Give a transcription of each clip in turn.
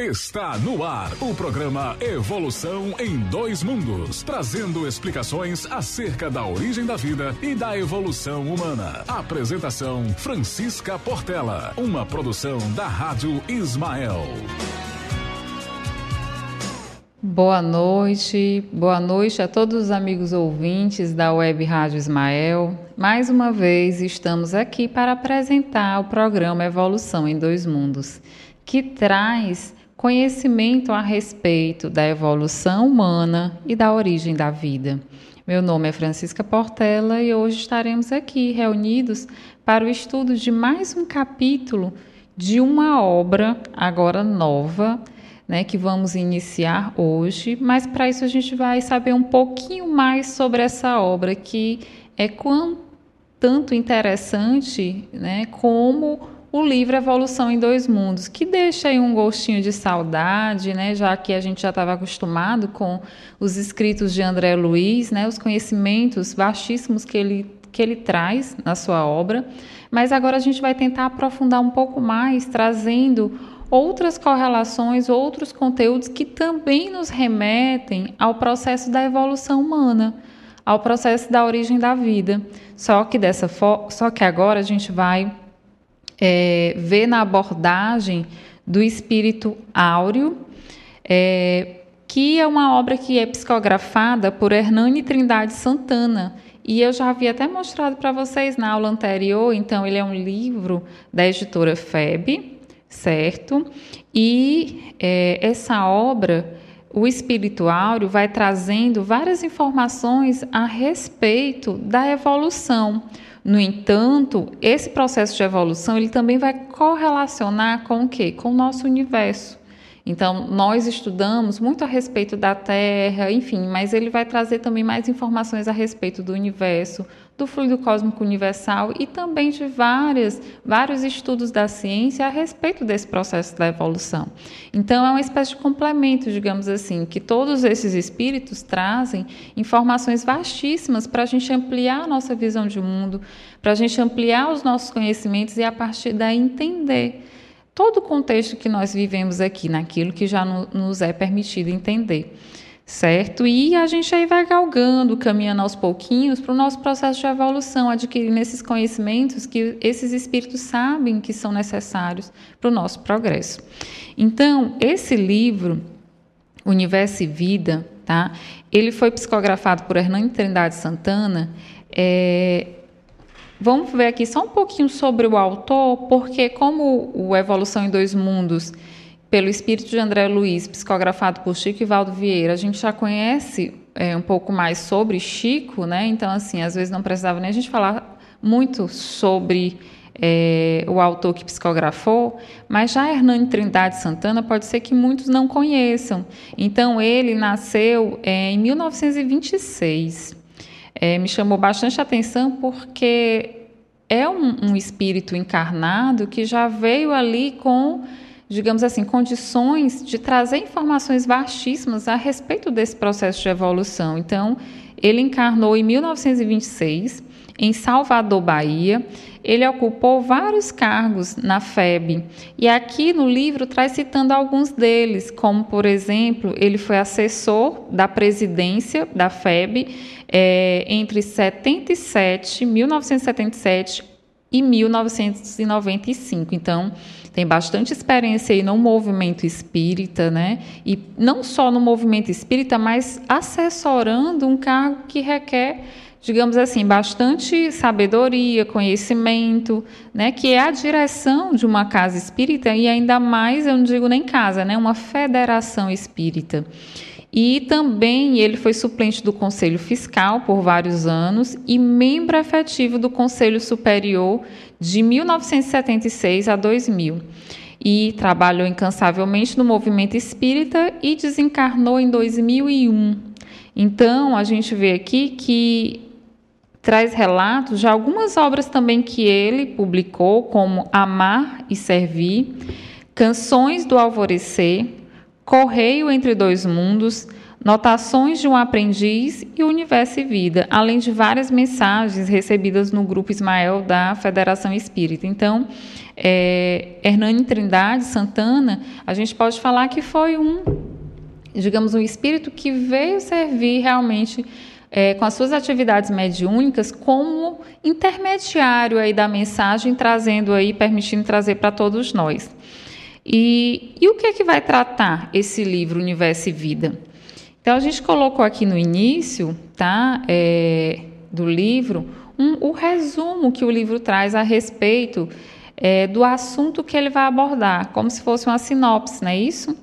Está no ar o programa Evolução em Dois Mundos, trazendo explicações acerca da origem da vida e da evolução humana. Apresentação Francisca Portela, uma produção da Rádio Ismael. Boa noite, boa noite a todos os amigos ouvintes da Web Rádio Ismael. Mais uma vez estamos aqui para apresentar o programa Evolução em Dois Mundos, que traz conhecimento a respeito da evolução humana e da origem da vida. Meu nome é Francisca Portela e hoje estaremos aqui reunidos para o estudo de mais um capítulo de uma obra agora nova, né, que vamos iniciar hoje, mas para isso a gente vai saber um pouquinho mais sobre essa obra que é quanto tanto interessante, né, como o livro Evolução em Dois Mundos, que deixa aí um gostinho de saudade, né, já que a gente já estava acostumado com os escritos de André Luiz, né, os conhecimentos vastíssimos que ele, que ele traz na sua obra, mas agora a gente vai tentar aprofundar um pouco mais, trazendo outras correlações, outros conteúdos que também nos remetem ao processo da evolução humana, ao processo da origem da vida. Só que dessa só que agora a gente vai é, vê na abordagem do espírito áureo, é, que é uma obra que é psicografada por Hernani Trindade Santana. E eu já havia até mostrado para vocês na aula anterior, então ele é um livro da editora FEB, certo? E é, essa obra, o Espírito Áureo, vai trazendo várias informações a respeito da evolução. No entanto, esse processo de evolução ele também vai correlacionar com o quê? Com o nosso universo. Então, nós estudamos muito a respeito da Terra, enfim, mas ele vai trazer também mais informações a respeito do universo, do fluido cósmico universal e também de várias, vários estudos da ciência a respeito desse processo da evolução. Então, é uma espécie de complemento, digamos assim, que todos esses espíritos trazem informações vastíssimas para a gente ampliar a nossa visão de mundo, para a gente ampliar os nossos conhecimentos e, a partir daí, entender todo o contexto que nós vivemos aqui, naquilo que já nos é permitido entender certo? E a gente aí vai galgando, caminhando aos pouquinhos para o nosso processo de evolução, adquirindo esses conhecimentos que esses espíritos sabem que são necessários para o nosso progresso. Então, esse livro, Universo e Vida, tá? Ele foi psicografado por Hernani Trindade Santana. É, vamos ver aqui só um pouquinho sobre o autor, porque como o Evolução em Dois Mundos pelo espírito de André Luiz, psicografado por Chico e Valdo Vieira, a gente já conhece é, um pouco mais sobre Chico, né? Então, assim, às vezes não precisava nem a gente falar muito sobre é, o autor que psicografou, mas já Hernani Trindade Santana pode ser que muitos não conheçam. Então, ele nasceu é, em 1926. É, me chamou bastante atenção porque é um, um espírito encarnado que já veio ali com digamos assim, condições de trazer informações vastíssimas a respeito desse processo de evolução. Então, ele encarnou em 1926 em Salvador, Bahia. Ele ocupou vários cargos na FEB. E aqui no livro traz citando alguns deles, como, por exemplo, ele foi assessor da presidência da FEB é, entre 77, 1977 e 1995. Então, tem bastante experiência aí no movimento espírita, né? E não só no movimento espírita, mas assessorando um cargo que requer, digamos assim, bastante sabedoria, conhecimento, né? Que é a direção de uma casa espírita e ainda mais, eu não digo nem casa, né? Uma federação espírita. E também ele foi suplente do Conselho Fiscal por vários anos e membro efetivo do Conselho Superior de 1976 a 2000. E trabalhou incansavelmente no movimento espírita e desencarnou em 2001. Então, a gente vê aqui que traz relatos de algumas obras também que ele publicou, como Amar e Servir, Canções do Alvorecer, Correio entre Dois Mundos, Notações de um Aprendiz e Universo e Vida, além de várias mensagens recebidas no Grupo Ismael da Federação Espírita. Então, é, Hernani Trindade Santana, a gente pode falar que foi um, digamos, um espírito que veio servir realmente é, com as suas atividades mediúnicas como intermediário aí da mensagem, trazendo aí, permitindo trazer para todos nós. E, e o que é que vai tratar esse livro Universo e Vida? Então a gente colocou aqui no início, tá, é, do livro, um, o resumo que o livro traz a respeito é, do assunto que ele vai abordar, como se fosse uma sinopse, não é isso?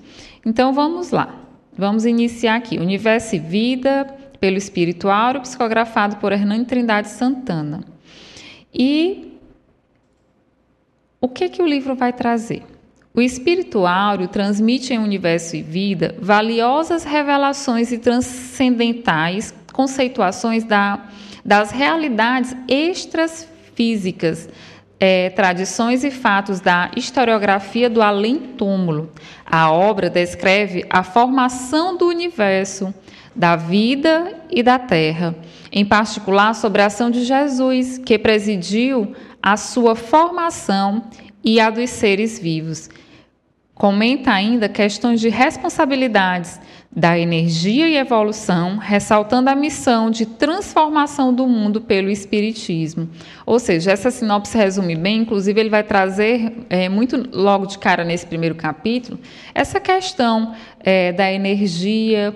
Então vamos lá. Vamos iniciar aqui. Universo e Vida, pelo Espírito psicografado por Hernani Trindade Santana. E o que, que o livro vai trazer? O Espírito Áureo transmite em Universo e Vida valiosas revelações e transcendentais conceituações da, das realidades extrafísicas, é, tradições e fatos da historiografia do além-túmulo. A obra descreve a formação do universo, da vida e da terra, em particular sobre a ação de Jesus, que presidiu a sua formação e a dos seres vivos. Comenta ainda questões de responsabilidades da energia e evolução, ressaltando a missão de transformação do mundo pelo Espiritismo. Ou seja, essa sinopse resume bem, inclusive ele vai trazer é, muito logo de cara nesse primeiro capítulo, essa questão é, da energia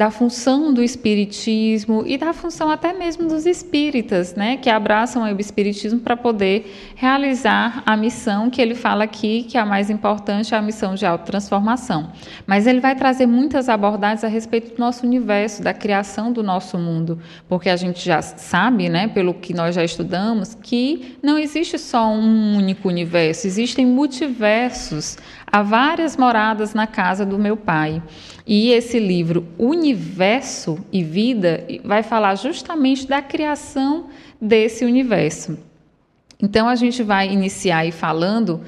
da função do espiritismo e da função até mesmo dos espíritas, né, que abraçam o espiritismo para poder realizar a missão que ele fala aqui, que é a mais importante, é a missão de autotransformação. Mas ele vai trazer muitas abordagens a respeito do nosso universo, da criação do nosso mundo, porque a gente já sabe, né, pelo que nós já estudamos, que não existe só um único universo, existem multiversos. Há várias moradas na casa do meu pai. E esse livro, Universo e Vida, vai falar justamente da criação desse universo. Então, a gente vai iniciar aí falando,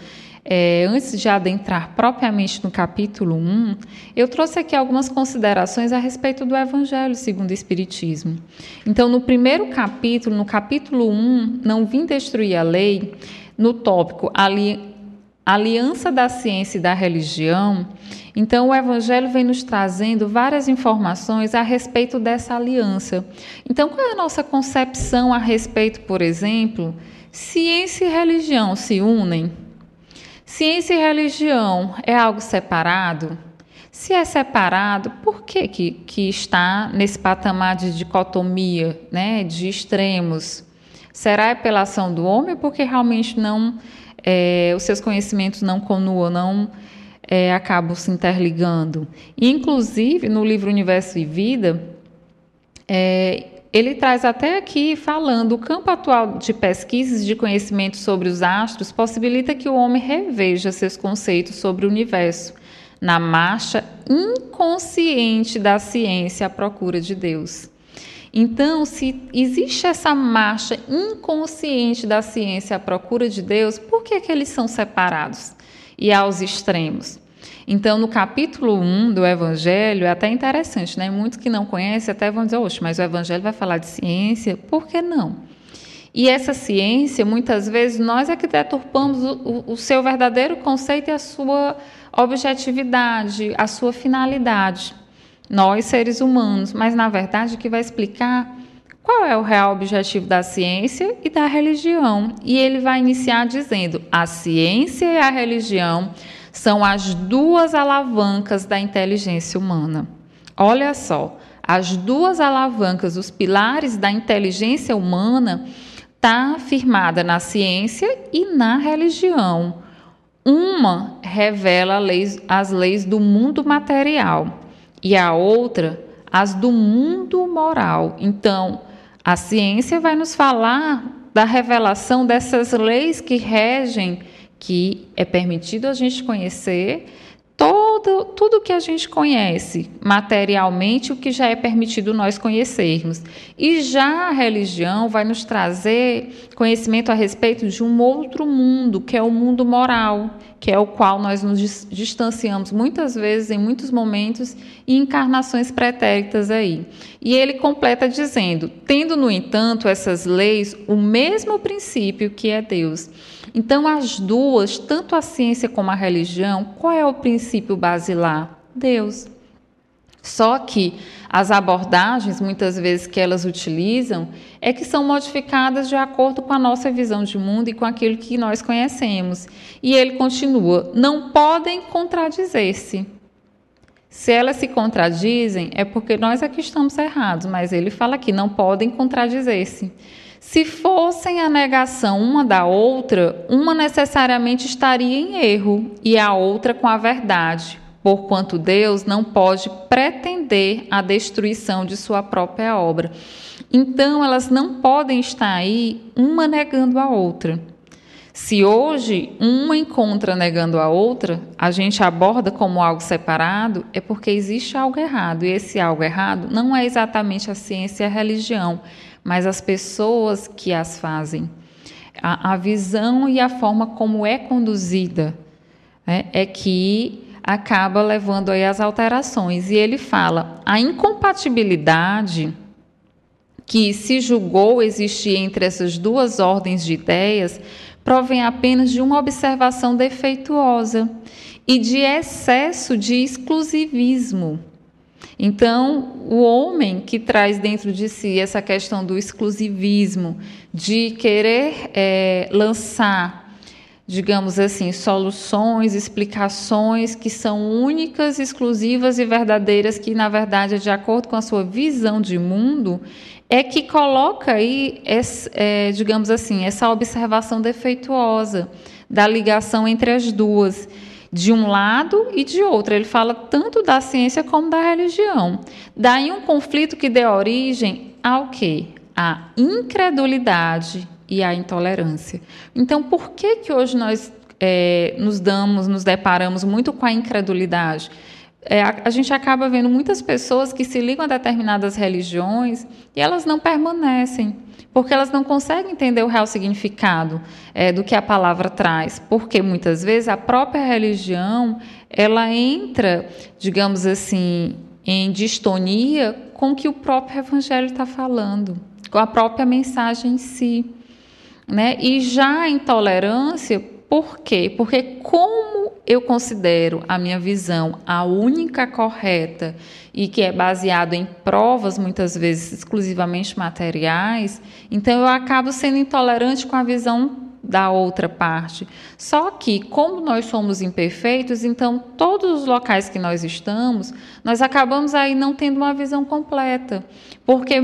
é, antes de adentrar propriamente no capítulo 1, eu trouxe aqui algumas considerações a respeito do Evangelho segundo o Espiritismo. Então, no primeiro capítulo, no capítulo 1, Não Vim Destruir a Lei, no tópico ali aliança da ciência e da religião, então o Evangelho vem nos trazendo várias informações a respeito dessa aliança. Então, qual é a nossa concepção a respeito, por exemplo, ciência e religião se unem? Ciência e religião é algo separado? Se é separado, por que, que, que está nesse patamar de dicotomia, né, de extremos? Será é pela ação do homem porque realmente não é, os seus conhecimentos não conuam, não é, acabam se interligando. inclusive, no livro Universo e Vida, é, ele traz até aqui falando: o campo atual de pesquisas de conhecimento sobre os astros possibilita que o homem reveja seus conceitos sobre o universo na marcha inconsciente da ciência à procura de Deus. Então, se existe essa marcha inconsciente da ciência à procura de Deus, por que, que eles são separados e aos extremos? Então, no capítulo 1 do Evangelho, é até interessante, né? Muitos que não conhecem até vão dizer, oxe, mas o Evangelho vai falar de ciência, por que não? E essa ciência, muitas vezes, nós é que deturpamos o, o seu verdadeiro conceito e a sua objetividade, a sua finalidade nós seres humanos, mas na verdade que vai explicar qual é o real objetivo da ciência e da religião. E ele vai iniciar dizendo: a ciência e a religião são as duas alavancas da inteligência humana. Olha só, as duas alavancas, os pilares da inteligência humana, está firmada na ciência e na religião. Uma revela as leis do mundo material e a outra as do mundo moral. Então, a ciência vai nos falar da revelação dessas leis que regem, que é permitido a gente conhecer todo, tudo que a gente conhece materialmente, o que já é permitido nós conhecermos. E já a religião vai nos trazer conhecimento a respeito de um outro mundo, que é o mundo moral, que é o qual nós nos distanciamos muitas vezes, em muitos momentos, e encarnações pretéritas aí. E ele completa dizendo: tendo, no entanto, essas leis o mesmo princípio que é Deus Então, as duas, tanto a ciência como a religião, qual é o princípio basilar? Deus. Só que as abordagens, muitas vezes que elas utilizam, é que são modificadas de acordo com a nossa visão de mundo e com aquilo que nós conhecemos. E ele continua: não podem contradizer-se. Se elas se contradizem, é porque nós aqui estamos errados, mas ele fala que não podem contradizer-se. Se fossem a negação uma da outra, uma necessariamente estaria em erro e a outra com a verdade, porquanto Deus não pode pretender a destruição de sua própria obra. Então, elas não podem estar aí uma negando a outra. Se hoje uma encontra negando a outra, a gente aborda como algo separado, é porque existe algo errado. E esse algo errado não é exatamente a ciência e a religião, mas as pessoas que as fazem. A, a visão e a forma como é conduzida né, é que acaba levando aí as alterações. E ele fala: a incompatibilidade que se julgou existir entre essas duas ordens de ideias provém apenas de uma observação defeituosa e de excesso de exclusivismo. Então, o homem que traz dentro de si essa questão do exclusivismo, de querer é, lançar digamos assim, soluções, explicações que são únicas, exclusivas e verdadeiras, que na verdade de acordo com a sua visão de mundo, é que coloca aí, esse, é, digamos assim, essa observação defeituosa da ligação entre as duas, de um lado e de outro. Ele fala tanto da ciência como da religião. Daí um conflito que dê origem ao quê? A incredulidade e a intolerância. Então, por que que hoje nós é, nos damos, nos deparamos muito com a incredulidade? É, a, a, gente acaba vendo muitas pessoas que se ligam a determinadas religiões e elas não permanecem, porque elas não conseguem entender o real significado é, do que a palavra traz, porque muitas vezes a própria religião ela entra, digamos assim, em distonia com o que o próprio evangelho está falando, com a própria mensagem em si. Né? E já a intolerância, por quê? Porque como eu considero a minha visão a única correta e que é baseado em provas muitas vezes exclusivamente materiais, então eu acabo sendo intolerante com a visão da outra parte. Só que, como nós somos imperfeitos, então todos os locais que nós estamos, nós acabamos aí não tendo uma visão completa, porque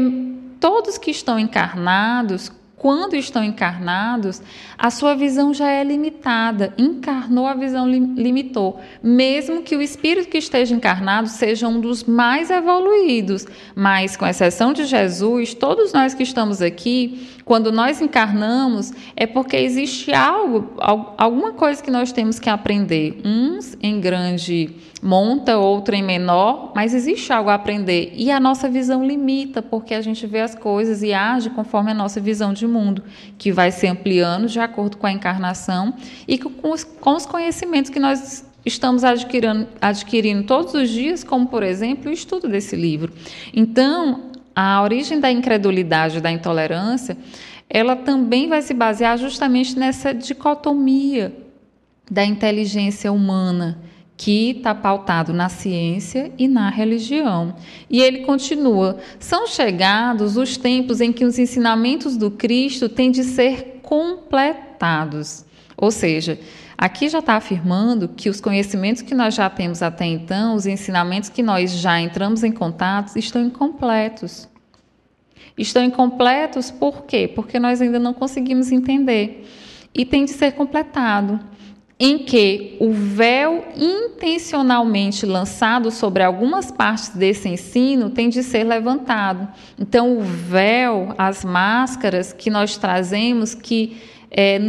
todos que estão encarnados quando estão encarnados, a sua visão já é limitada. Encarnou, a visão limitou. Mesmo que o espírito que esteja encarnado seja um dos mais evoluídos. Mas, com exceção de Jesus, todos nós que estamos aqui, quando nós encarnamos, é porque existe algo, alguma coisa que nós temos que aprender. Uns em grande monta, outro em menor, mas existe algo a aprender. E a nossa visão limita, porque a gente vê as coisas e age conforme a nossa visão de mundo, que vai se ampliando de acordo com a encarnação e com os, com os conhecimentos que nós estamos adquirindo, adquirindo todos os dias, como, por exemplo, o estudo desse livro. Então, a origem da incredulidade, da intolerância, ela também vai se basear justamente nessa dicotomia da inteligência humana que está pautado na ciência e na religião. E ele continua: são chegados os tempos em que os ensinamentos do Cristo têm de ser completados. Ou seja, aqui já está afirmando que os conhecimentos que nós já temos até então, os ensinamentos que nós já entramos em contato, estão incompletos. Estão incompletos por quê? Porque nós ainda não conseguimos entender. E tem de ser completado em que o véu intencionalmente lançado sobre algumas partes desse ensino tem de ser levantado. Então, o véu, as máscaras que nós trazemos, que é,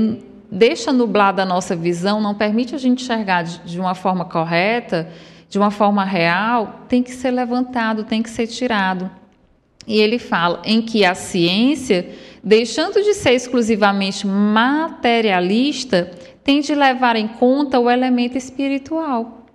deixa nublada a nossa visão, não permite a gente enxergar de, uma forma correta, de uma forma real, tem que ser levantado, tem que ser tirado. E ele fala em que a ciência, deixando de ser exclusivamente materialista, tem de levar em conta o elemento espiritual.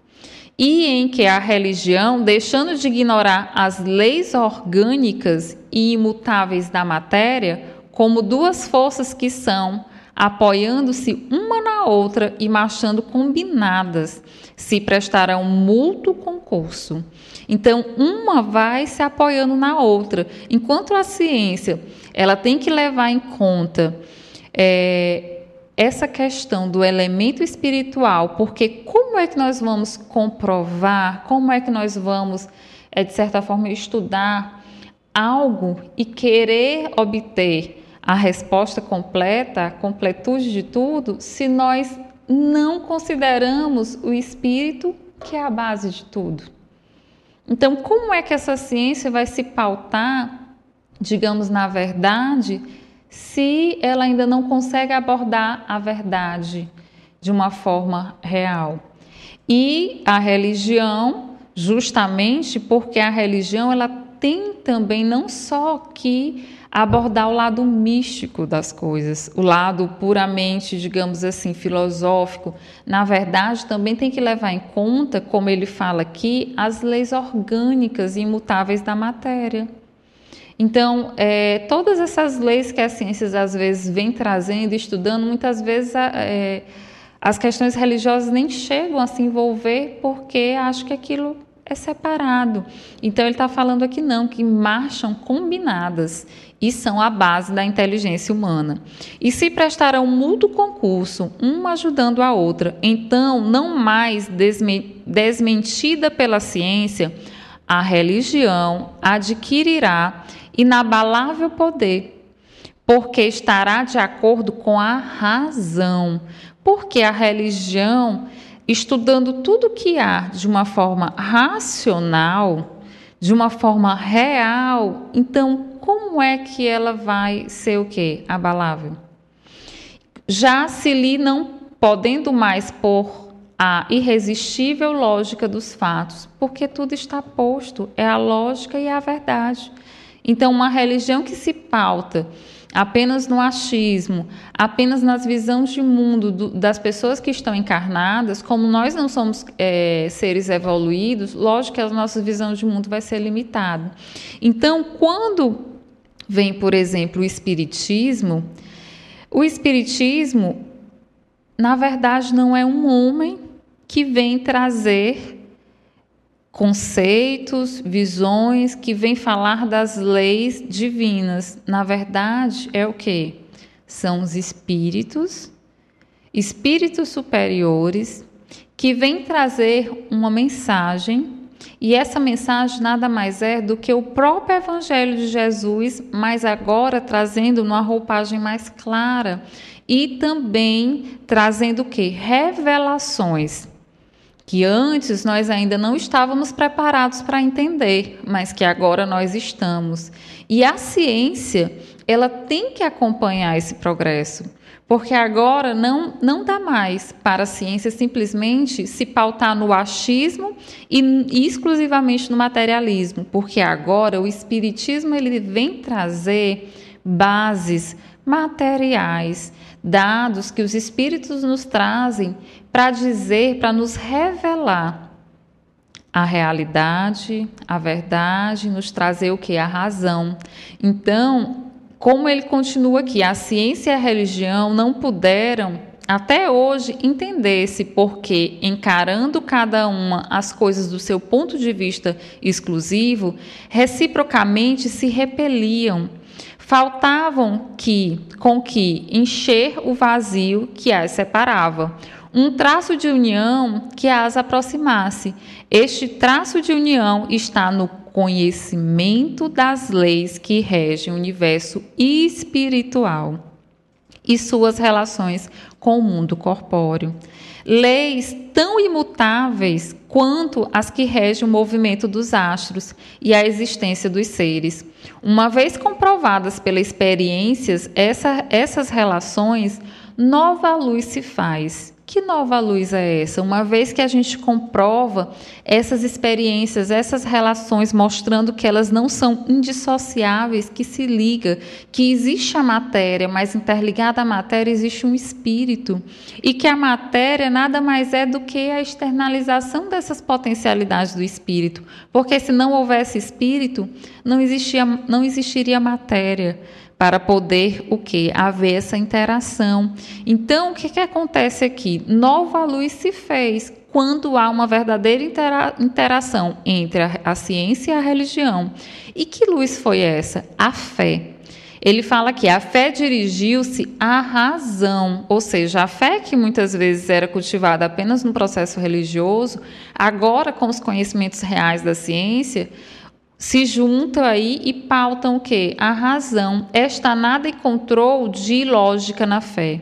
E em que a religião, deixando de ignorar as leis orgânicas e imutáveis da matéria, como duas forças que são apoiando-se uma na outra e marchando combinadas, se prestarão mútuo concurso. Então, uma vai se apoiando na outra. Enquanto a ciência ela tem que levar em conta é, essa questão do elemento espiritual, porque como é que nós vamos comprovar, como é que nós vamos, é, de certa forma, estudar algo e querer obter a resposta completa, a completude de tudo, se nós não consideramos o espírito que é a base de tudo. Então, como é que essa ciência vai se pautar, digamos, na verdade, se ela ainda não consegue abordar a verdade de uma forma real? E a religião, justamente porque a religião ela tem também não só que abordar o lado místico das coisas, o lado puramente, digamos assim, filosófico. Na verdade, também tem que levar em conta, como ele fala aqui, as leis orgânicas e imutáveis da matéria. Então, é, todas essas leis que as ciências às vezes vêm trazendo, estudando, muitas vezes é, as questões religiosas nem chegam a se envolver porque acham que aquilo é separado. Então ele está falando aqui não, que marcham combinadas e são a base da inteligência humana. E se prestarão mútuo concurso, uma ajudando a outra, então, não mais desmentida pela ciência, a religião adquirirá inabalável poder, porque estará de acordo com a razão. Porque a religião, estudando tudo que há de uma forma racional, de uma forma real, então como é que ela vai ser o quê? Abalável. Já se lhe não podendo mais por a irresistível lógica dos fatos, porque tudo está posto, é a lógica e a verdade. Então, uma religião que se pauta apenas no achismo, apenas nas visões de mundo do, das pessoas que estão encarnadas, como nós não somos é, seres evoluídos, lógico que a nossa visão de mundo vai ser limitada. Então, quando vem, por exemplo, o Espiritismo, o Espiritismo, na verdade, não é um homem que vem trazer conceitos, visões, que vem falar das leis divinas. Na verdade, é o que? São os espíritos, espíritos superiores, que vêm trazer uma mensagem e essa mensagem nada mais é do que o próprio Evangelho de Jesus, mas agora trazendo uma roupagem mais clara e também trazendo o que? Revelações que antes nós ainda não estávamos preparados para entender, mas que agora nós estamos. E a ciência, ela tem que acompanhar esse progresso. Porque agora não, não dá mais para a ciência simplesmente se pautar no achismo e, e exclusivamente no materialismo, porque agora o espiritismo ele vem trazer bases materiais, dados que os espíritos nos trazem para dizer, para nos revelar a realidade, a verdade, nos trazer o que? A razão. Então, como ele continua aqui, a ciência e a religião não puderam até hoje entender-se porque, encarando cada uma as coisas do seu ponto de vista exclusivo, reciprocamente se repeliam. Faltavam que, com que encher o vazio que as separava, um traço de união que as aproximasse. Este traço de união está no conhecimento das leis que regem o universo espiritual e suas relações com o mundo corpóreo. Leis tão imutáveis quanto as que regem o movimento dos astros e a existência dos seres. Uma vez comprovadas pelas experiências, essa, essas relações, nova luz se faz que nova luz é essa? Uma vez que a gente comprova essas experiências, essas relações, mostrando que elas não são indissociáveis, que se liga, que existe a matéria, mas interligada à matéria existe um espírito, e que a matéria nada mais é do que a externalização dessas potencialidades do espírito, porque se não houvesse espírito, não existia, não existiria matéria para poder o que haver essa interação. Então, o que, que acontece aqui? Nova luz se fez quando há uma verdadeira intera interação entre a, a ciência e a religião. E que luz foi essa? A fé. Ele fala que a fé dirigiu-se à razão, ou seja, a fé que muitas vezes era cultivada apenas no processo religioso, agora com os conhecimentos reais da ciência, se juntam aí e pautam o quê? A razão. Esta nada encontrou de lógica na fé.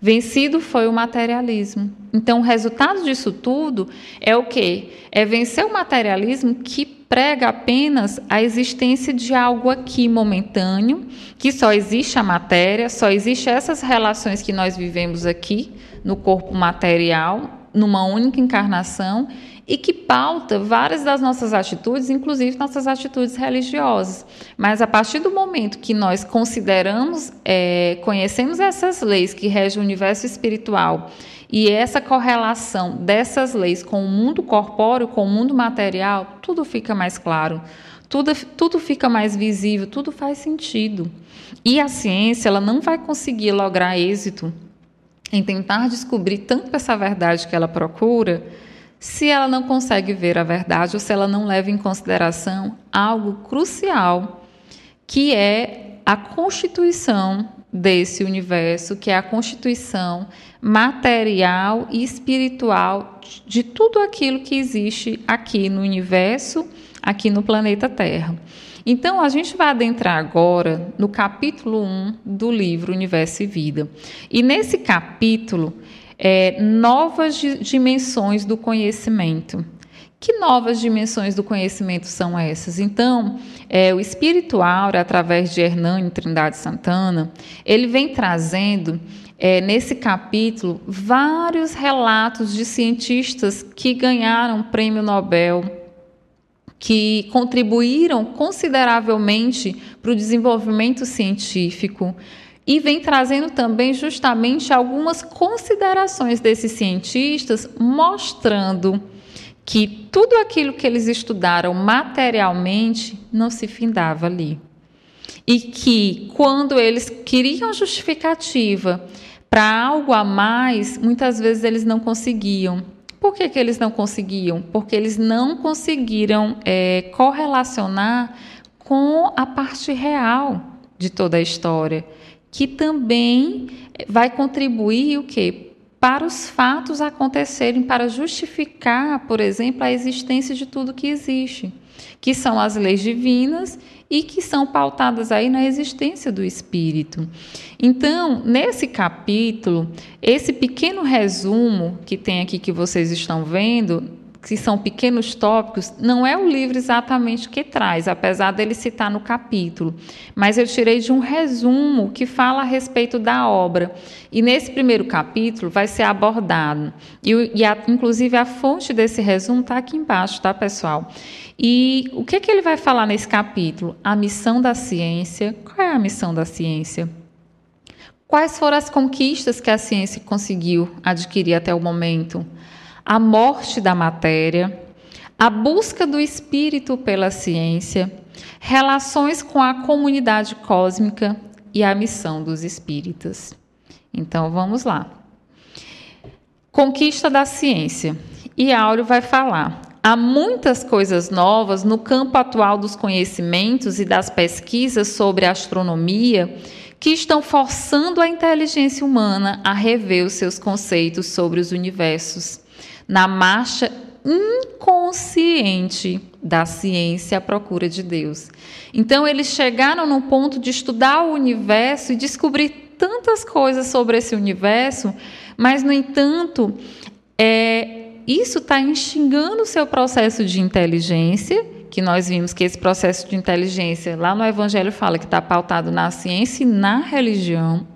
Vencido foi o materialismo. Então, o resultado disso tudo é o quê? É vencer o materialismo que prega apenas a existência de algo aqui momentâneo, que só existe a matéria, só existe essas relações que nós vivemos aqui no corpo material, numa única encarnação e que pauta várias das nossas atitudes, inclusive nossas atitudes religiosas. Mas a partir do momento que nós consideramos, é, conhecemos essas leis que regem o universo espiritual e essa correlação dessas leis com o mundo corpóreo, com o mundo material, tudo fica mais claro. Tudo, tudo fica mais visível, tudo faz sentido. E a ciência ela não vai conseguir lograr êxito em tentar descobrir tanto essa verdade que ela procura se ela não consegue ver a verdade ou se ela não leva em consideração algo crucial, que é a constituição desse universo, que é a constituição material e espiritual de tudo aquilo que existe aqui no universo, aqui no planeta Terra. Então, a gente vai adentrar agora no capítulo 1 do livro Universo e Vida. E nesse capítulo, é, novas dimensões do conhecimento. Que novas dimensões do conhecimento são essas? Então, é, o Espírito Aura, através de Hernani Trindade Santana, ele vem trazendo é, nesse capítulo vários relatos de cientistas que ganharam prêmio Nobel, que contribuíram consideravelmente para o desenvolvimento científico, e vem trazendo também justamente algumas considerações desses cientistas, mostrando que tudo aquilo que eles estudaram materialmente não se findava ali. E que quando eles queriam justificativa para algo a mais, muitas vezes eles não conseguiam. Por que, que eles não conseguiam? Porque eles não conseguiram é, correlacionar com a parte real de toda a história que também vai contribuir o quê? Para os fatos acontecerem, para justificar, por exemplo, a existência de tudo que existe, que são as leis divinas e que são pautadas aí na existência do espírito. Então, nesse capítulo, esse pequeno resumo que tem aqui que vocês estão vendo, que são pequenos tópicos, não é o livro exatamente que traz, apesar dele citar no capítulo, mas eu tirei de um resumo que fala a respeito da obra. E nesse primeiro capítulo vai ser abordado, e, e a, inclusive a fonte desse resumo está aqui embaixo, tá, pessoal? E o que, que ele vai falar nesse capítulo? A missão da ciência. Qual é a missão da ciência? Quais foram as conquistas que a ciência conseguiu adquirir até o momento? A morte da matéria, a busca do espírito pela ciência, relações com a comunidade cósmica e a missão dos espíritas. Então vamos lá. Conquista da ciência. E Áureo vai falar. Há muitas coisas novas no campo atual dos conhecimentos e das pesquisas sobre astronomia que estão forçando a inteligência humana a rever os seus conceitos sobre os universos na marcha inconsciente da ciência à procura de Deus. Então, eles chegaram no ponto de estudar o universo e descobrir tantas coisas sobre esse universo, mas, no entanto, é, isso está instigando o seu processo de inteligência, que nós vimos que esse processo de inteligência, lá no Evangelho, fala que está pautado na ciência e na religião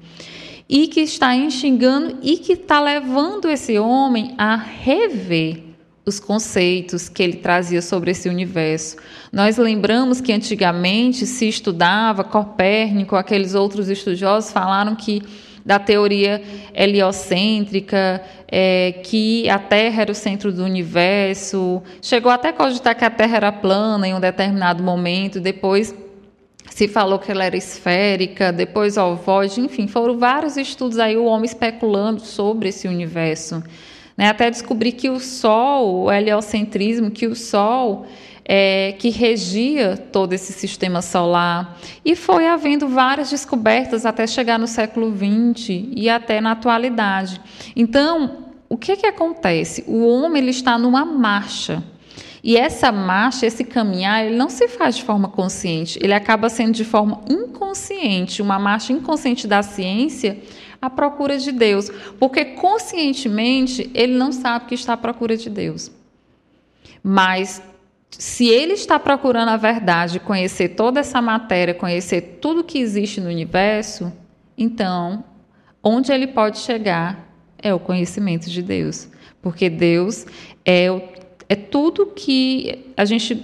e que está instigando e que está levando esse homem a rever os conceitos que ele trazia sobre esse universo. Nós lembramos que antigamente se estudava Copérnico, aqueles outros estudiosos falaram que da teoria heliocêntrica, é, que a Terra era o centro do universo, chegou até a cogitar que a Terra era plana em um determinado momento, depois se falou que ela era esférica, depois ovoide, enfim, foram vários estudos aí o homem especulando sobre esse universo. Né? Até descobrir que o Sol, o heliocentrismo, que o Sol é, que regia todo esse sistema solar. E foi havendo várias descobertas até chegar no século XX e até na atualidade. Então, o que, que acontece? O homem ele está numa marcha. E essa marcha, esse caminhar, ele não se faz de forma consciente, ele acaba sendo de forma inconsciente, uma marcha inconsciente da ciência à procura de Deus, porque conscientemente ele não sabe que está à procura de Deus. Mas se ele está procurando a verdade, conhecer toda essa matéria, conhecer tudo que existe no universo, então, onde ele pode chegar é o conhecimento de Deus. Porque Deus é, é tudo que a gente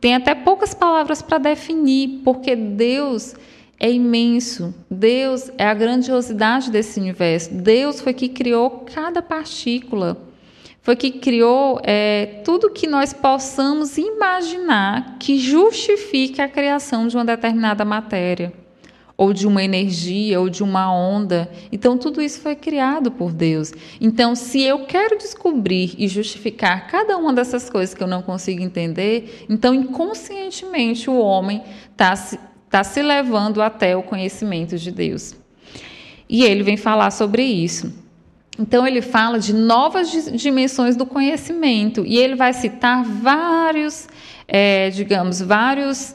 tem até poucas palavras para definir, porque Deus é imenso. Deus é a grandiosidade desse universo. Deus foi que criou cada partícula foi que criou é, tudo que nós possamos imaginar que justifique a criação de uma determinada matéria, ou de uma energia, ou de uma onda. Então, tudo isso foi criado por Deus. Então, se eu quero descobrir e justificar cada uma dessas coisas que eu não consigo entender, então, inconscientemente, o homem está se, tá se levando até o conhecimento de Deus. E ele vem falar sobre isso. Então, ele fala de novas dimensões do conhecimento e ele vai citar vários, é, digamos, vários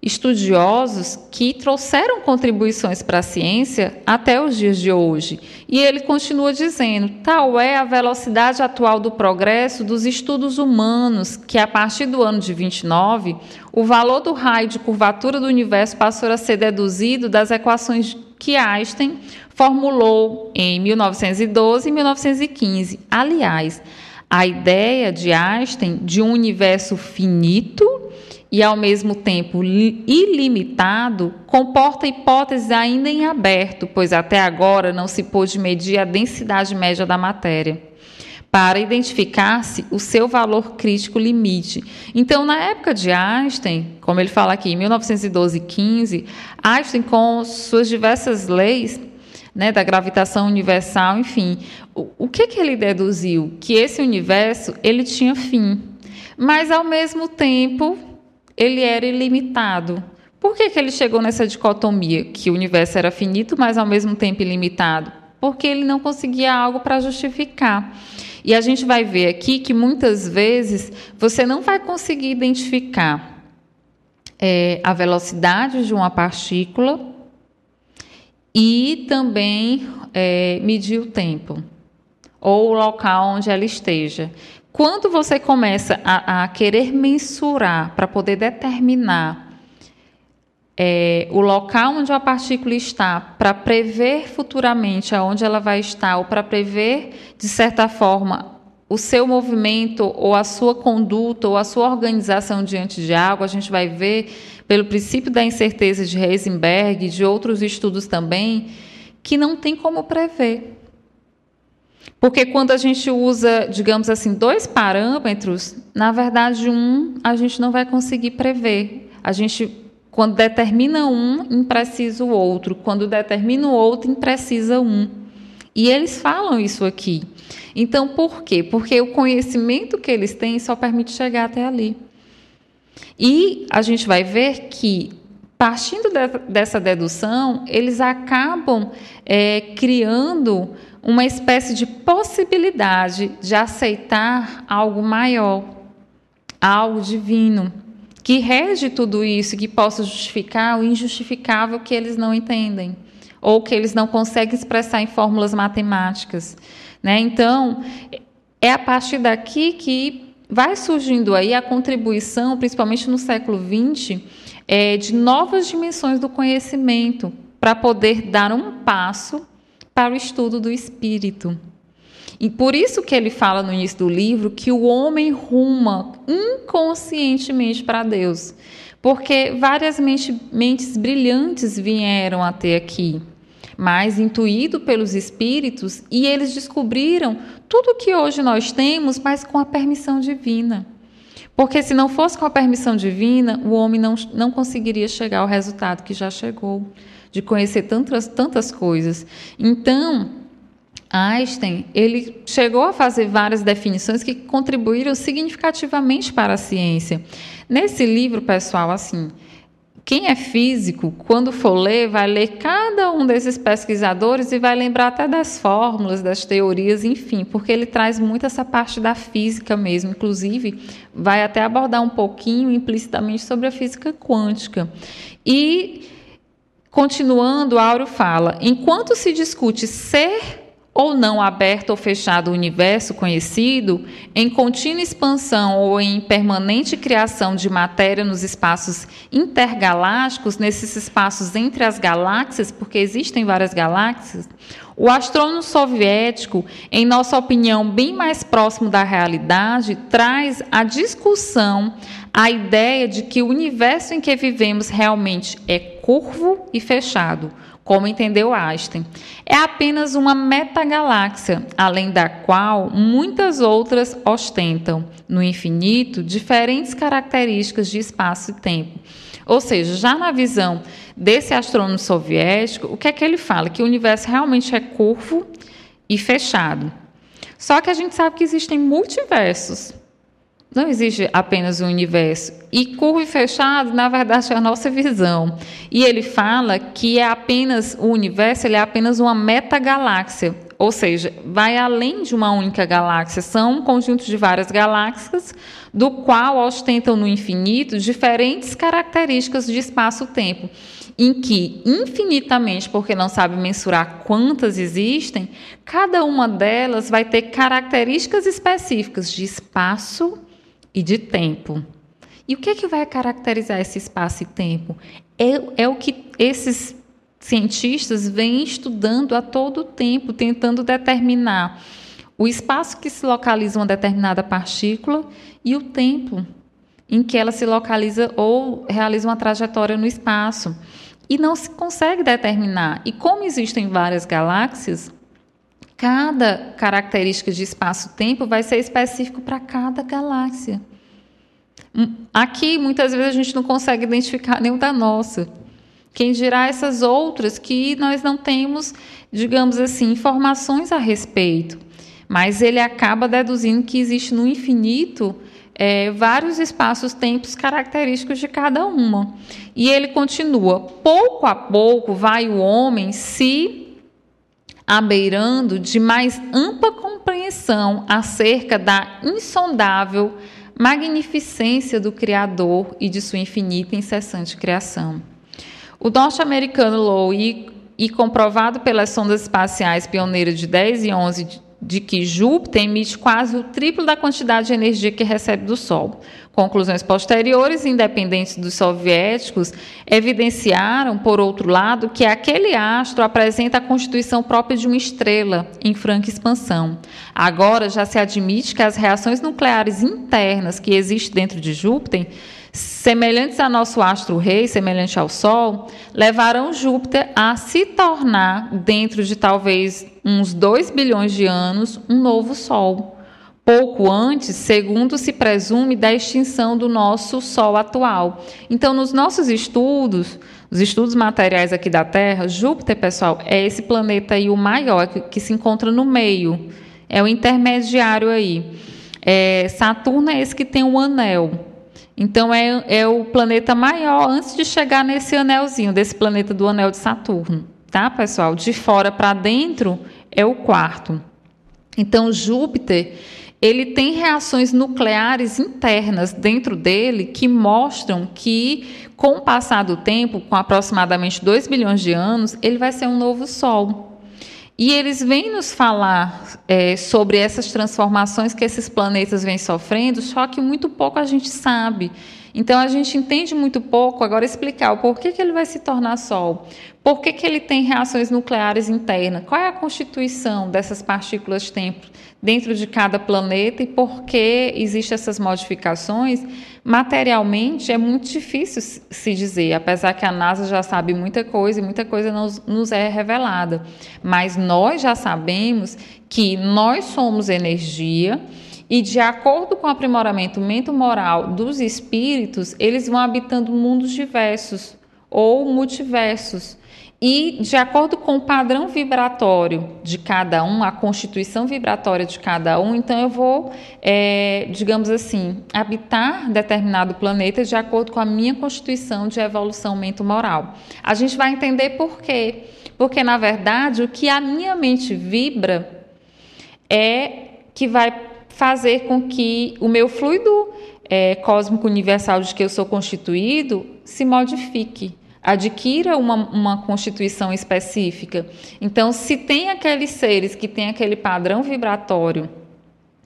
estudiosos que trouxeram contribuições para a ciência até os dias de hoje. E ele continua dizendo: tal é a velocidade atual do progresso dos estudos humanos que, a partir do ano de 29, o valor do raio de curvatura do universo passou a ser deduzido das equações que Einstein formulou em 1912 e 1915. Aliás, a ideia de Einstein de um universo finito e ao mesmo tempo ilimitado comporta hipóteses ainda em aberto, pois até agora não se pôde medir a densidade média da matéria para identificar-se o seu valor crítico limite. Então, na época de Einstein, como ele fala aqui, em 1912 e 15, Einstein, com suas diversas leis, né, da gravitação universal, enfim. O, o que, que ele deduziu? Que esse universo ele tinha fim, mas ao mesmo tempo ele era ilimitado. Por que, que ele chegou nessa dicotomia? Que o universo era finito, mas ao mesmo tempo ilimitado? Porque ele não conseguia algo para justificar. E a gente vai ver aqui que muitas vezes você não vai conseguir identificar é, a velocidade de uma partícula e também é, medir o tempo ou o local onde ela esteja. Quando você começa a, a querer mensurar para poder determinar é, o local onde a partícula está, para prever futuramente aonde ela vai estar, ou para prever, de certa forma, o seu movimento, ou a sua conduta, ou a sua organização diante de algo, a gente vai ver pelo princípio da incerteza de Heisenberg e de outros estudos também, que não tem como prever. Porque quando a gente usa, digamos assim, dois parâmetros, na verdade, um a gente não vai conseguir prever. A gente, quando determina um, imprecisa o outro. Quando determina o outro, imprecisa um. E eles falam isso aqui. Então, por quê? Porque o conhecimento que eles têm só permite chegar até ali. E a gente vai ver que, partindo de, dessa dedução, eles acabam é, criando uma espécie de possibilidade de aceitar algo maior, algo divino, que rege tudo isso, que possa justificar o injustificável que eles não entendem, ou que eles não conseguem expressar em fórmulas matemáticas. Né? Então, é a partir daqui que vai surgindo aí a contribuição, principalmente no século XX, é, de novas dimensões do conhecimento para poder dar um passo para o estudo do espírito. E por isso que ele fala no início do livro que o homem ruma inconscientemente para Deus, porque várias mentes, mentes brilhantes vieram até aqui mas intuído pelos espíritos, e eles descobriram tudo que hoje nós temos, mas com a permissão divina. Porque se não fosse com a permissão divina, o homem não, não conseguiria chegar ao resultado que já chegou, de conhecer tantas, tantas coisas. Então, Einstein, ele chegou a fazer várias definições que contribuíram significativamente para a ciência. Nesse livro, pessoal, assim, quem é físico, quando for ler, vai ler cada um desses pesquisadores e vai lembrar até das fórmulas, das teorias, enfim, porque ele traz muito essa parte da física mesmo. Inclusive, vai até abordar um pouquinho implicitamente sobre a física quântica. E, continuando, Áureo fala: enquanto se discute ser ou não aberto ou fechado o universo conhecido, em contínua expansão ou em permanente criação de matéria nos espaços intergalácticos, nesses espaços entre as galáxias, porque existem várias galáxias, o astrônomo soviético, em nossa opinião bem mais próximo da realidade, traz à discussão a ideia de que o universo em que vivemos realmente é curvo e fechado como entendeu Einstein. É apenas uma metagaláxia, além da qual muitas outras ostentam, no infinito, diferentes características de espaço e tempo. Ou seja, já na visão desse astrônomo soviético, o que é que ele fala? Que o universo realmente é curvo e fechado. Só que a gente sabe que existem multiversos. Não existe apenas um universo. E curvo e fechado, na verdade, é a nossa visão. E ele fala que é apenas o universo, ele é apenas uma metagaláxia, ou seja, vai além de uma única galáxia. São um conjunto de várias galáxias, do qual ostentam no infinito diferentes características de espaço-tempo, em que, infinitamente, porque não sabe mensurar quantas existem, cada uma delas vai ter características específicas de espaço e de tempo. E o que, é que vai caracterizar esse espaço e tempo? É, é o que esses cientistas vêm estudando a todo tempo, tentando determinar o espaço que se localiza uma determinada partícula e o tempo em que ela se localiza ou realiza uma trajetória no espaço. E não se consegue determinar. E como existem várias galáxias, Cada característica de espaço-tempo vai ser específico para cada galáxia. Hum, aqui, muitas vezes, a gente não consegue identificar nenhum da nossa. Quem dirá essas outras que nós não temos, digamos assim, informações a respeito. Mas ele acaba deduzindo que existe no infinito é, vários espaços-tempos característicos de cada uma. E ele continua: pouco a pouco vai o homem se abeirando de mais ampla compreensão acerca da insondável magnificência do Criador e de sua infinita e incessante criação. O norte-americano Lowe, e comprovado pelas sondas espaciais pioneiras de 10 e 11 de que Júpiter emite quase o triplo da quantidade de energia que recebe do Sol. Conclusões posteriores, independentes dos soviéticos, evidenciaram, por outro lado, que aquele astro apresenta a constituição própria de uma estrela em franca expansão. Agora já se admite que as reações nucleares internas que existem dentro de Júpiter semelhantes a nosso astro-rei, semelhante ao Sol, levarão Júpiter a se tornar, dentro de talvez uns 2 bilhões de anos, um novo Sol. Pouco antes, segundo se presume, da extinção do nosso Sol atual. Então, nos nossos estudos, os estudos materiais aqui da Terra, Júpiter, pessoal, é esse planeta aí o maior, que, se encontra no meio. É o intermediário aí. É, Saturno é esse que tem um anel. Então é, é o planeta maior antes de chegar nesse anelzinho, desse planeta do anel de Saturno, tá, pessoal? De fora para dentro é o quarto. Então Júpiter, ele tem reações nucleares internas dentro dele que mostram que com o passar do tempo, com aproximadamente 2 bilhões de anos, ele vai ser um novo sol. E eles vêm nos falar é, sobre essas transformações que esses planetas vêm sofrendo, só que muito pouco a gente sabe. Então a gente entende muito pouco. Agora explicar o porquê que ele vai se tornar Sol, por que, ele tem reações nucleares internas, qual é a constituição dessas partículas tempo dentro de cada planeta e por que existem essas modificações, materialmente é muito difícil se dizer, apesar que a NASA já sabe muita coisa e muita coisa nos, nos é revelada. Mas nós já sabemos que nós somos energia E de acordo com o aprimoramento mental-moral dos espíritos, eles vão habitando mundos diversos ou multiversos. E de acordo com o padrão vibratório de cada um, a constituição vibratória de cada um, então eu vou, é, digamos assim, habitar determinado planeta de acordo com a minha constituição de evolução mental-moral. A gente vai entender por quê. Porque, na verdade, o que a minha mente vibra é que vai fazer com que o meu fluido é, cósmico universal de que eu sou constituído se modifique adquira uma, uma constituição específica. Então, se tem aqueles seres que têm aquele padrão vibratório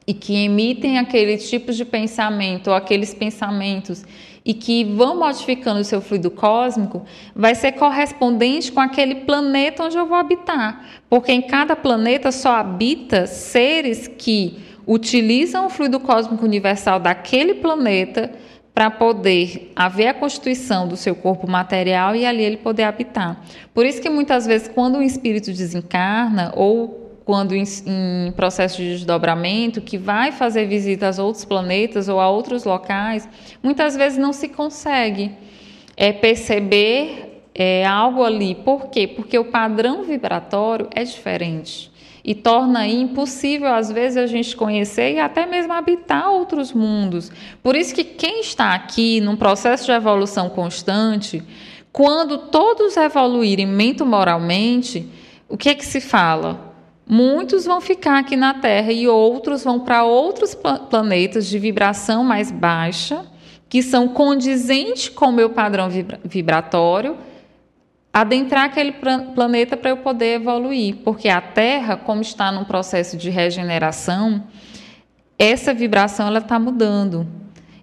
e que emitem aqueles tipos de pensamento ou aqueles pensamentos e que vão modificando o seu fluido cósmico, vai ser correspondente com aquele planeta onde eu vou habitar. Porque em cada planeta só habita seres que utilizam o fluido cósmico universal daquele planeta para poder haver a constituição do seu corpo material e ali ele poder habitar. Por isso que muitas vezes quando o espírito desencarna ou quando em, em, processo de desdobramento, que vai fazer visitas a outros planetas ou a outros locais, muitas vezes não se consegue é, perceber é, algo ali. Por quê? Porque o padrão vibratório é diferente e torna impossível às vezes a gente conhecer e até mesmo habitar outros mundos. Por isso que quem está aqui num processo de evolução constante, quando todos evoluírem mental-moralmente, o que é que se fala? Muitos vão ficar aqui na Terra e outros vão para outros planetas de vibração mais baixa, que são condizentes com o meu padrão vibratório adentrar aquele planeta para eu poder evoluir, porque a Terra, como está num processo de regeneração, essa vibração ela está mudando.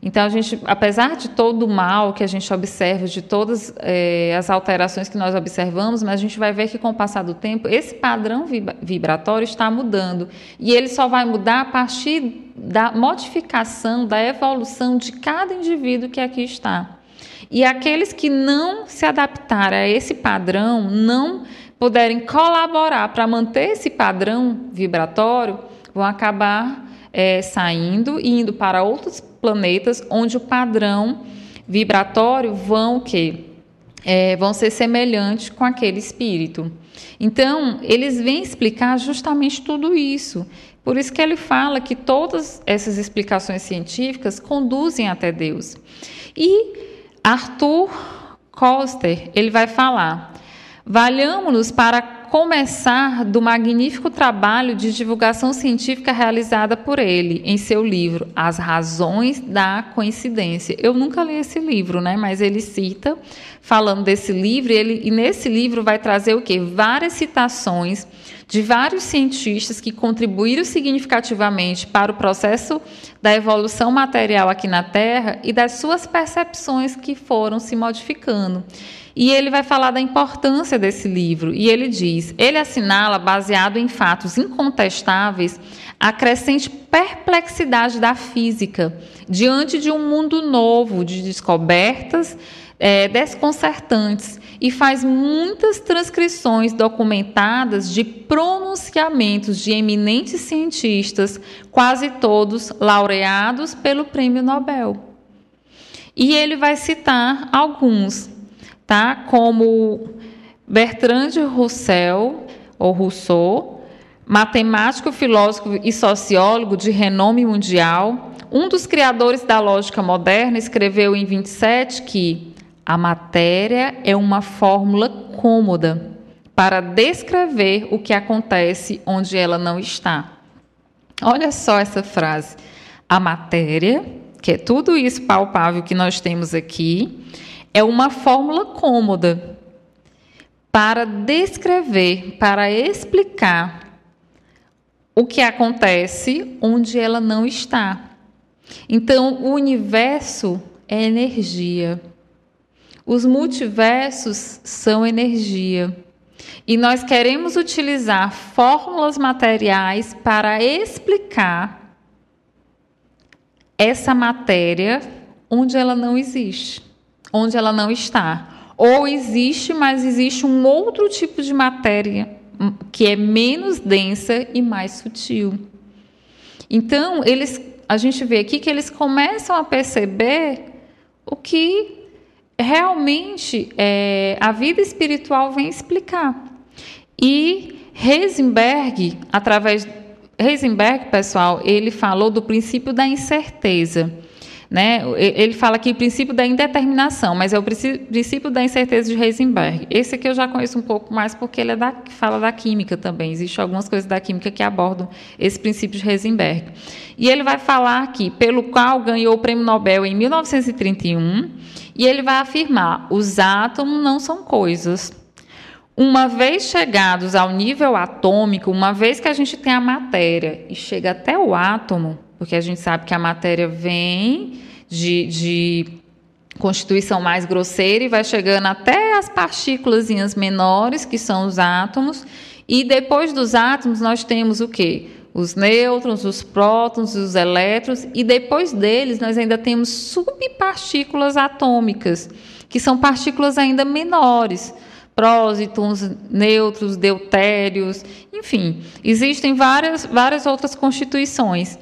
Então a gente, apesar de todo o mal que a gente observa, de todas é, as alterações que nós observamos, mas a gente vai ver que com o passar do tempo esse padrão vibratório está mudando e ele só vai mudar a partir da modificação, da evolução de cada indivíduo que aqui está. E aqueles que não se adaptarem a esse padrão, não puderem colaborar para manter esse padrão vibratório, vão acabar é, saindo e indo para outros planetas onde o padrão vibratório vão que é, vão ser semelhantes com aquele espírito. Então, eles vêm explicar justamente tudo isso. Por isso que ele fala que todas essas explicações científicas conduzem até Deus. E Arthur Koster, ele vai falar: Valhamos-nos para começar do magnífico trabalho de divulgação científica realizada por ele em seu livro As Razões da Coincidência. Eu nunca li esse livro, né? Mas ele cita falando desse livro, e, ele, e nesse livro vai trazer o quê? Várias citações de vários cientistas que contribuíram significativamente para o processo da evolução material aqui na Terra e das suas percepções que foram se modificando. E ele vai falar da importância desse livro. E ele diz: ele assinala, baseado em fatos incontestáveis, a crescente perplexidade da física diante de um mundo novo de descobertas é, desconcertantes e faz muitas transcrições documentadas de pronunciamentos de eminentes cientistas, quase todos laureados pelo Prêmio Nobel. E ele vai citar alguns, tá? Como Bertrand Russell ou Rousseau, matemático, filósofo e sociólogo de renome mundial, um dos criadores da lógica moderna, escreveu em 27 que a matéria é uma fórmula cômoda para descrever o que acontece onde ela não está. Olha só essa frase. A matéria, que é tudo isso palpável que nós temos aqui, é uma fórmula cômoda para descrever, para explicar o que acontece onde ela não está. Então, o universo é energia. Os multiversos são energia. E nós queremos utilizar fórmulas materiais para explicar essa matéria onde ela não existe, onde ela não está. Ou existe, mas existe um outro tipo de matéria hum, que é menos densa e mais sutil. Então, eles a gente vê aqui que eles começam a perceber o que realmente é, a vida espiritual vem explicar. E Heisenberg, através Heisenberg, pessoal, ele falou do princípio da incerteza. Né? Ele fala aqui o princípio da indeterminação, mas é o princípio da incerteza de Heisenberg. Esse aqui eu já conheço um pouco mais porque ele é da, fala da química também. Existem algumas coisas da química que abordam esse princípio de Heisenberg. E ele vai falar aqui, pelo qual ganhou o prêmio Nobel em 1931, e ele vai afirmar: os átomos não são coisas. Uma vez chegados ao nível atômico, uma vez que a gente tem a matéria e chega até o átomo, porque a gente sabe que a matéria vem de, de constituição mais grosseira e vai chegando até as partículas menores, que são os átomos, e depois dos átomos nós temos o quê? Os nêutrons, os prótons, os elétrons, e depois deles nós ainda temos subpartículas atômicas, que são partículas ainda menores prósitons, nêutrons, deutérios, enfim, existem várias, várias outras constituições.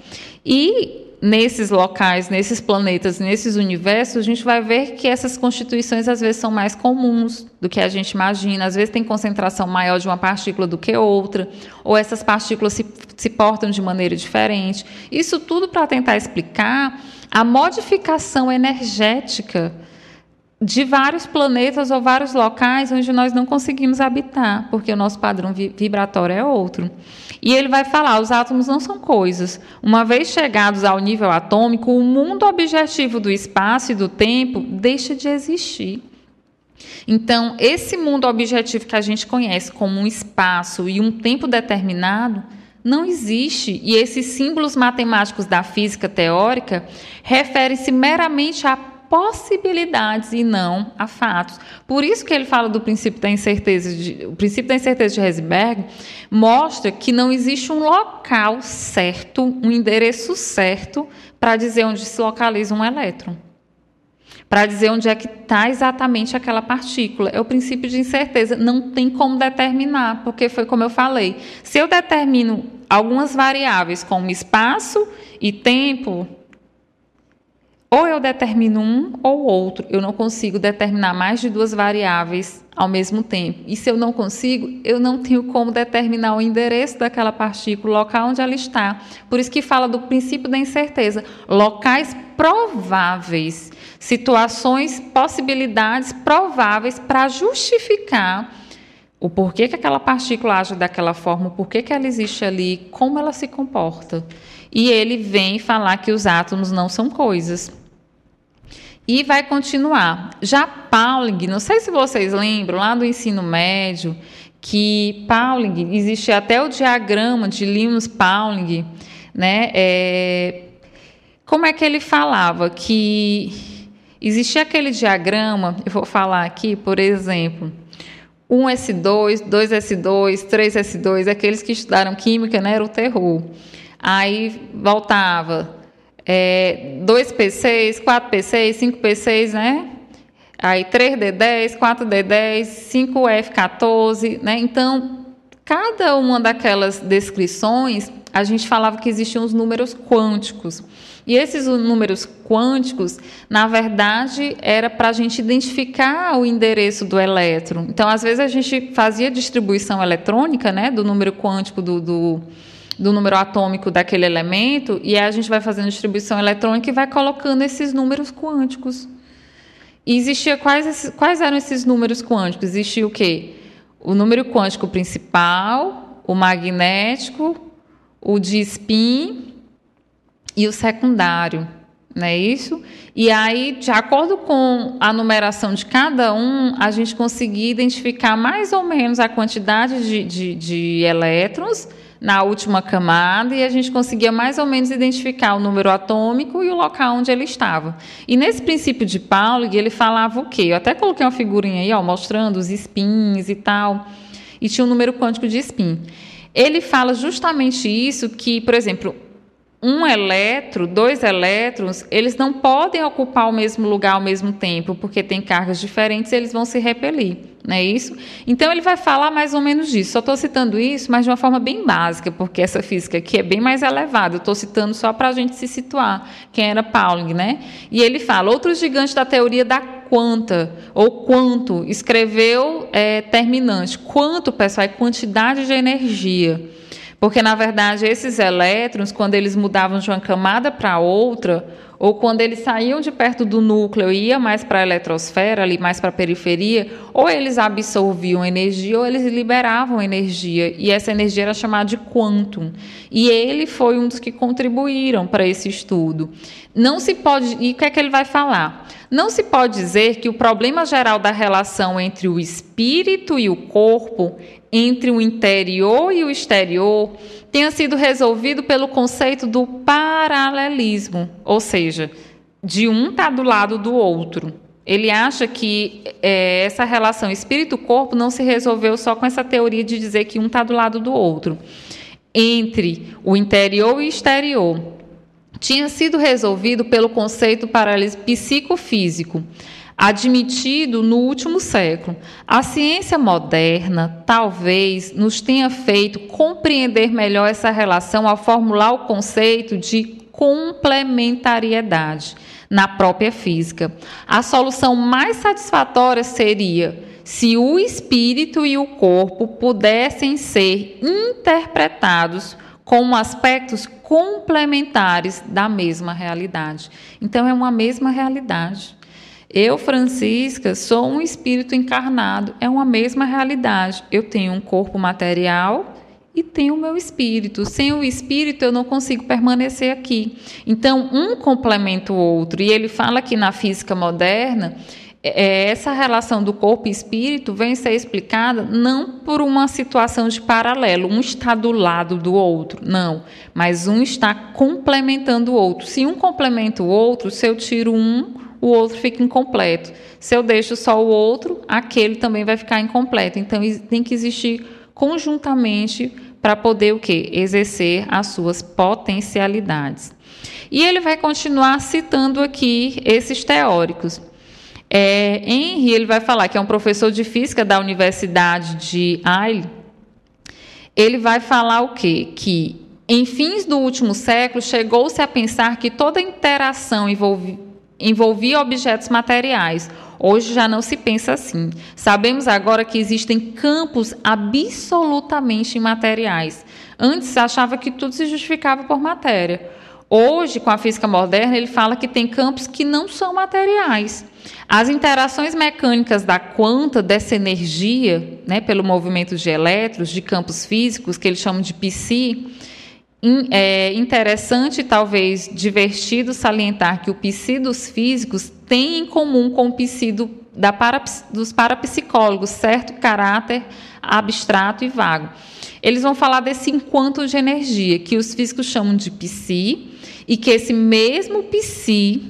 E nesses locais, nesses planetas, nesses universos, a gente vai ver que essas constituições às vezes são mais comuns do que a gente imagina. Às vezes tem concentração maior de uma partícula do que outra, ou essas partículas se, se portam de maneira diferente. Isso tudo para tentar explicar a modificação energética de vários planetas ou vários locais onde nós não conseguimos habitar, porque o nosso padrão vibratório é outro. E ele vai falar: os átomos não são coisas. Uma vez chegados ao nível atômico, o mundo objetivo do espaço e do tempo deixa de existir. Então, esse mundo objetivo que a gente conhece como um espaço e um tempo determinado não existe. E esses símbolos matemáticos da física teórica referem-se meramente a possibilidades e não a fatos. Por isso que ele fala do princípio da incerteza de, o princípio da incerteza de Heisenberg mostra que não existe um local certo, um endereço certo para dizer onde se localiza um elétron. Para dizer onde é que está exatamente aquela partícula. É o princípio de incerteza. Não tem como determinar, porque foi como eu falei. Se eu determino algumas variáveis, como espaço e tempo, ou eu determino um ou outro. Eu não consigo determinar mais de duas variáveis ao mesmo tempo. E se eu não consigo, eu não tenho como determinar o endereço daquela partícula, o local onde ela está. Por isso que fala do princípio da incerteza. Locais prováveis, situações, possibilidades prováveis para justificar o porquê que aquela partícula age daquela forma, o porquê que ela existe ali, como ela se comporta. E ele vem falar que os átomos não são coisas. E vai continuar. Já Pauling, não sei se vocês lembram, lá do ensino médio, que Pauling, existe até o diagrama de Linus Pauling, né? É, como é que ele falava? Que existia aquele diagrama, eu vou falar aqui, por exemplo, 1S2, 2S2, 3S2, aqueles que estudaram química, né, era o terror. Aí voltava é, 2P6, 4P6, 5P6, né? Aí 3D10, 4D10, 5F14, né? Então, cada uma daquelas descrições, a gente falava que existiam os números quânticos. E esses números quânticos, na verdade, era para a gente identificar o endereço do elétron. Então, às vezes, a gente fazia distribuição eletrônica né, do número quântico do, do do número atômico daquele elemento, e a gente vai fazendo distribuição eletrônica e vai colocando esses números quânticos. E existia quais, quais eram esses números quânticos? Existia o quê? O número quântico principal, o magnético, o de spin e o secundário, não é isso? E aí, de acordo com a numeração de cada um, a gente conseguia identificar mais ou menos a quantidade de, de, de elétrons na última camada e a gente conseguia mais ou menos identificar o número atômico e o local onde ele estava. E nesse princípio de Pauling, ele falava o quê? Eu até coloquei uma figurinha aí, ó, mostrando os spins e tal, e tinha um número quântico de spin. Ele fala justamente isso que, por exemplo, um elétron, dois elétrons, eles não podem ocupar o mesmo lugar ao mesmo tempo, porque tem cargas diferentes e eles vão se repelir. não é isso? Então ele vai falar mais ou menos disso. Só estou citando isso, mas de uma forma bem básica, porque essa física aqui é bem mais elevada. Estou citando só para a gente se situar. Quem era Pauling, né? E ele fala: outros gigantes da teoria da quanta ou quanto escreveu é, terminante. Quanto, pessoal, é quantidade de energia. Porque, na verdade, esses elétrons, quando eles mudavam de uma camada para outra, ou quando eles saíam de perto do núcleo e iam mais para a eletrosfera, ali mais para a periferia, ou eles absorviam energia ou eles liberavam energia, e essa energia era chamada de quantum. E ele foi um dos que contribuíram para esse estudo. Não se pode, e o que é que ele vai falar? Não se pode dizer que o problema geral da relação entre o espírito e o corpo, entre o interior e o exterior, tenha sido resolvido pelo conceito do paralelismo, ou seja, de um estar tá do lado do outro. Ele acha que é, essa relação espírito-corpo não se resolveu só com essa teoria de dizer que um está do lado do outro. Entre o interior e o exterior, tinha sido resolvido pelo conceito paralelismo psicofísico admitido no último século. A ciência moderna talvez nos tenha feito compreender melhor essa relação ao formular o conceito de complementariedade na própria física. A solução mais satisfatória seria se o espírito e o corpo pudessem ser interpretados como aspectos complementares da mesma realidade. Então, é uma mesma realidade. Eu, Francisca, sou um espírito encarnado, é uma mesma realidade. Eu tenho um corpo material e tenho o meu espírito. Sem o espírito, eu não consigo permanecer aqui. Então, um complementa o outro. E ele fala que na física moderna, é, é, essa relação do corpo e espírito vem ser explicada não por uma situação de paralelo, um está do lado do outro, não, mas um está complementando o outro. Se um complementa o outro, se eu tiro um, o outro fica incompleto. Se eu deixo só o outro, aquele também vai ficar incompleto. Então tem que existir conjuntamente para poder o quê? Exercer as suas potencialidades. E ele vai continuar citando aqui esses teóricos. É, Henry ele vai falar que é um professor de física da Universidade de Yale. Ele vai falar o quê? Que em fins do último século chegou-se a pensar que toda interação envolvida envolvia objetos materiais. Hoje já não se pensa assim. Sabemos agora que existem campos absolutamente imateriais. Antes se achava que tudo se justificava por matéria. Hoje, com a física moderna, ele fala que tem campos que não são materiais. As interações mecânicas da quanta dessa energia, né, pelo movimento de elétrons, de campos físicos, que eles chamam de psi, é interessante, talvez divertido, salientar que o psi dos físicos tem em comum com o psi do, da para, dos parapsicólogos, certo caráter abstrato e vago. Eles vão falar desse enquanto de energia, que os físicos chamam de psi, e que esse mesmo psi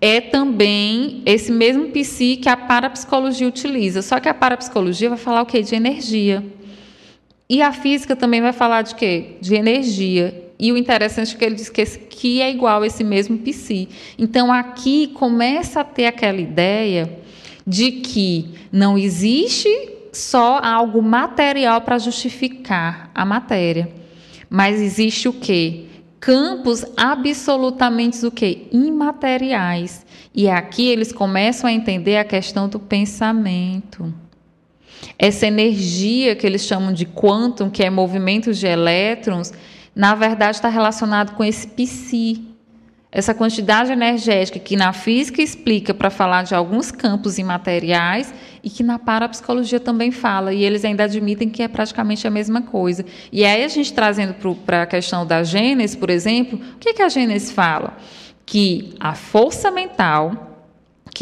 é também esse mesmo psi que a parapsicologia utiliza. Só que a parapsicologia vai falar o quê? De energia. E a física também vai falar de quê? De energia. E o interessante é que ele diz que, que é igual a esse mesmo psi. Então aqui começa a ter aquela ideia de que não existe só algo material para justificar a matéria, mas existe o quê? Campos absolutamente o quê? Imateriais. E aqui eles começam a entender a questão do pensamento. Essa energia que eles chamam de quantum, que é movimento de elétrons, na verdade está relacionado com esse psi. Essa quantidade energética que na física explica para falar de alguns campos imateriais e que na parapsicologia também fala, e eles ainda admitem que é praticamente a mesma coisa. E aí a gente trazendo para a questão da Gênesis, por exemplo, o que, que a Gênesis fala? Que a força mental,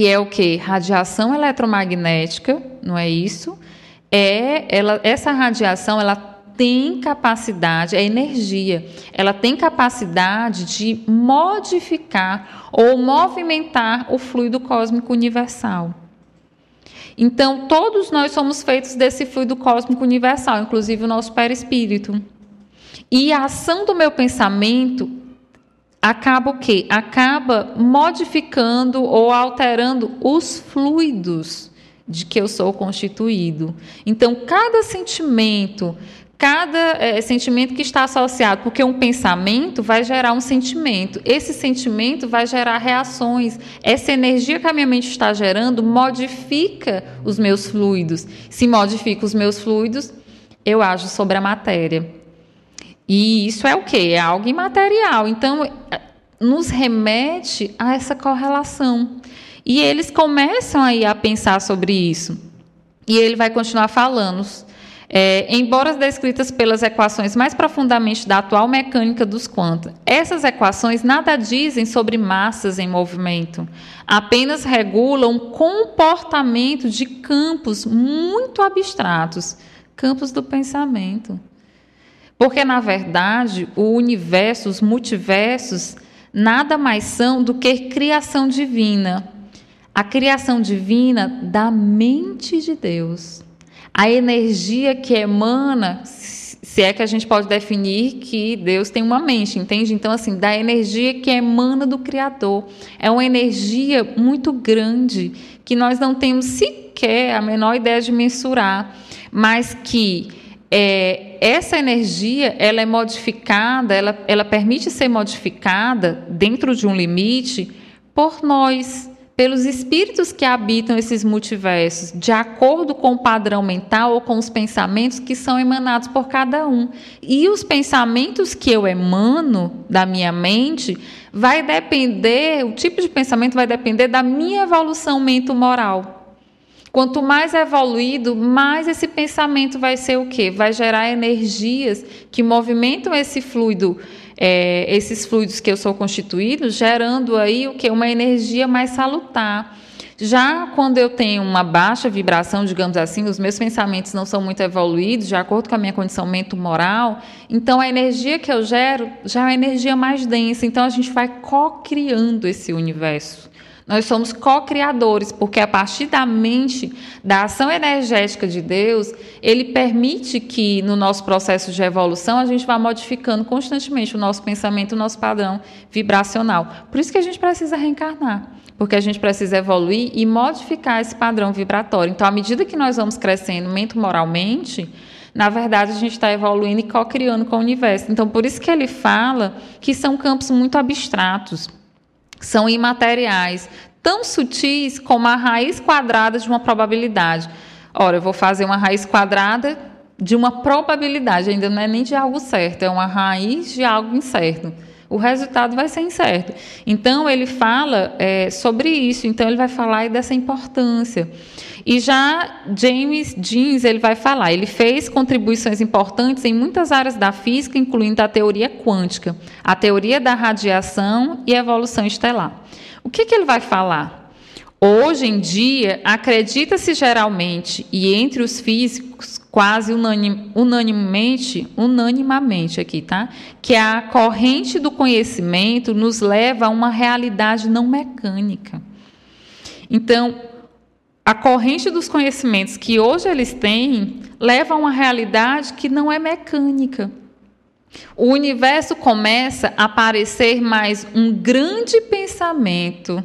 que é o que? Radiação eletromagnética, não é isso? é ela, essa radiação ela tem capacidade, é energia, ela tem capacidade de modificar ou movimentar o fluido cósmico universal. Então, todos nós somos feitos desse fluido cósmico universal, inclusive o nosso perispírito. E a ação do meu pensamento acaba o quê? Acaba modificando ou alterando os fluidos de que eu sou constituído. Então, cada sentimento, cada é, sentimento que está associado, porque um pensamento vai gerar um sentimento, esse sentimento vai gerar reações, essa energia que a minha mente está gerando modifica os meus fluidos. Se modifica os meus fluidos, eu ajo sobre a matéria. E isso é o quê? É algo imaterial. Então, é, nos remete a essa correlação. E eles começam aí a pensar sobre isso. E ele vai continuar falando é, embora descritas pelas equações mais profundamente da atual mecânica dos quantos, essas equações nada dizem sobre massas em movimento, apenas regulam comportamento de campos muito abstratos, campos do pensamento. Porque, na verdade, o universo, os multiversos, nada mais são do que criação divina. A criação divina da mente de Deus a energia que emana, se é que a gente pode definir que Deus tem uma mente, entende? Então, assim, da energia que emana do Criador. É uma energia muito grande que nós não temos sequer a menor ideia de mensurar, mas que é, essa energia ela é modificada, ela, ela permite ser modificada dentro de um limite por nós pelos espíritos que habitam esses multiversos, de acordo com o padrão mental ou com os pensamentos que são emanados por cada um. E os pensamentos que eu emano da minha mente vai depender, o tipo de pensamento vai depender da minha evolução mento-moral. Quanto mais evoluído, mais esse pensamento vai ser o quê? Vai gerar energias que movimentam esse fluido é, esses fluidos que eu sou constituído, gerando aí o que? Uma energia mais salutar. Já quando eu tenho uma baixa vibração, digamos assim, os meus pensamentos não são muito evoluídos, de acordo com a minha condição mental-moral, então a energia que eu gero já é uma energia mais densa. Então a gente vai co-criando esse universo. Nós somos co-criadores, porque a partir da mente, da ação energética de Deus, ele permite que no nosso processo de evolução a gente vá modificando constantemente o nosso pensamento, o nosso padrão vibracional. Por isso que a gente precisa reencarnar, porque a gente precisa evoluir e modificar esse padrão vibratório. Então, à medida que nós vamos crescendo mental-moralmente, na verdade, a gente está evoluindo e co-criando com o universo. Então, por isso que ele fala que são campos muito abstratos são imateriais, tão sutis como a raiz quadrada de uma probabilidade. Ora, eu vou fazer uma raiz quadrada de uma probabilidade, ainda não é nem de algo certo, é uma raiz de algo incerto. O resultado vai ser incerto. Então, ele fala é, sobre isso, então, ele vai falar dessa importância. E já James Jeans ele vai falar, ele fez contribuições importantes em muitas áreas da física, incluindo a teoria quântica, a teoria da radiação e evolução estelar. O que, que ele vai falar? Hoje em dia, acredita-se geralmente, e entre os físicos, quase unanim, unanimemente, unanimamente aqui, tá? Que a corrente do conhecimento nos leva a uma realidade não mecânica. Então, a corrente dos conhecimentos que hoje eles têm leva a uma realidade que não é mecânica. O universo começa a parecer mais um grande pensamento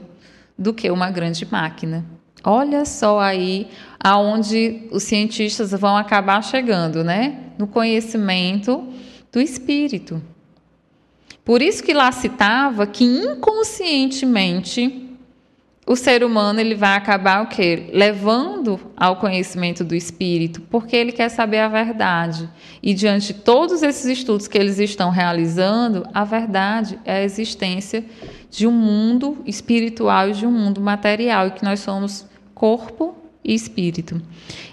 do que uma grande máquina. Olha só aí aonde os cientistas vão acabar chegando, né? No conhecimento do espírito. Por isso que lá citava que inconscientemente o ser humano ele vai acabar o quê? Levando ao conhecimento do espírito, porque ele quer saber a verdade. E diante de todos esses estudos que eles estão realizando, a verdade é a existência de um mundo espiritual e de um mundo material, e que nós somos corpo e espírito.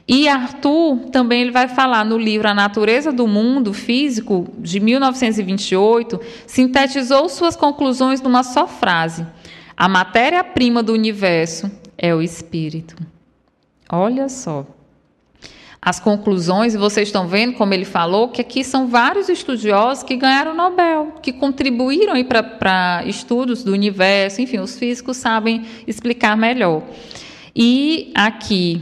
E Arthur também ele vai falar no livro A Natureza do Mundo Físico, de 1928, sintetizou suas conclusões numa só frase a matéria-prima do universo é o espírito. Olha só. As conclusões, vocês estão vendo como ele falou, que aqui são vários estudiosos que ganharam Nobel, que contribuíram para estudos do universo, enfim, os físicos sabem explicar melhor. E aqui,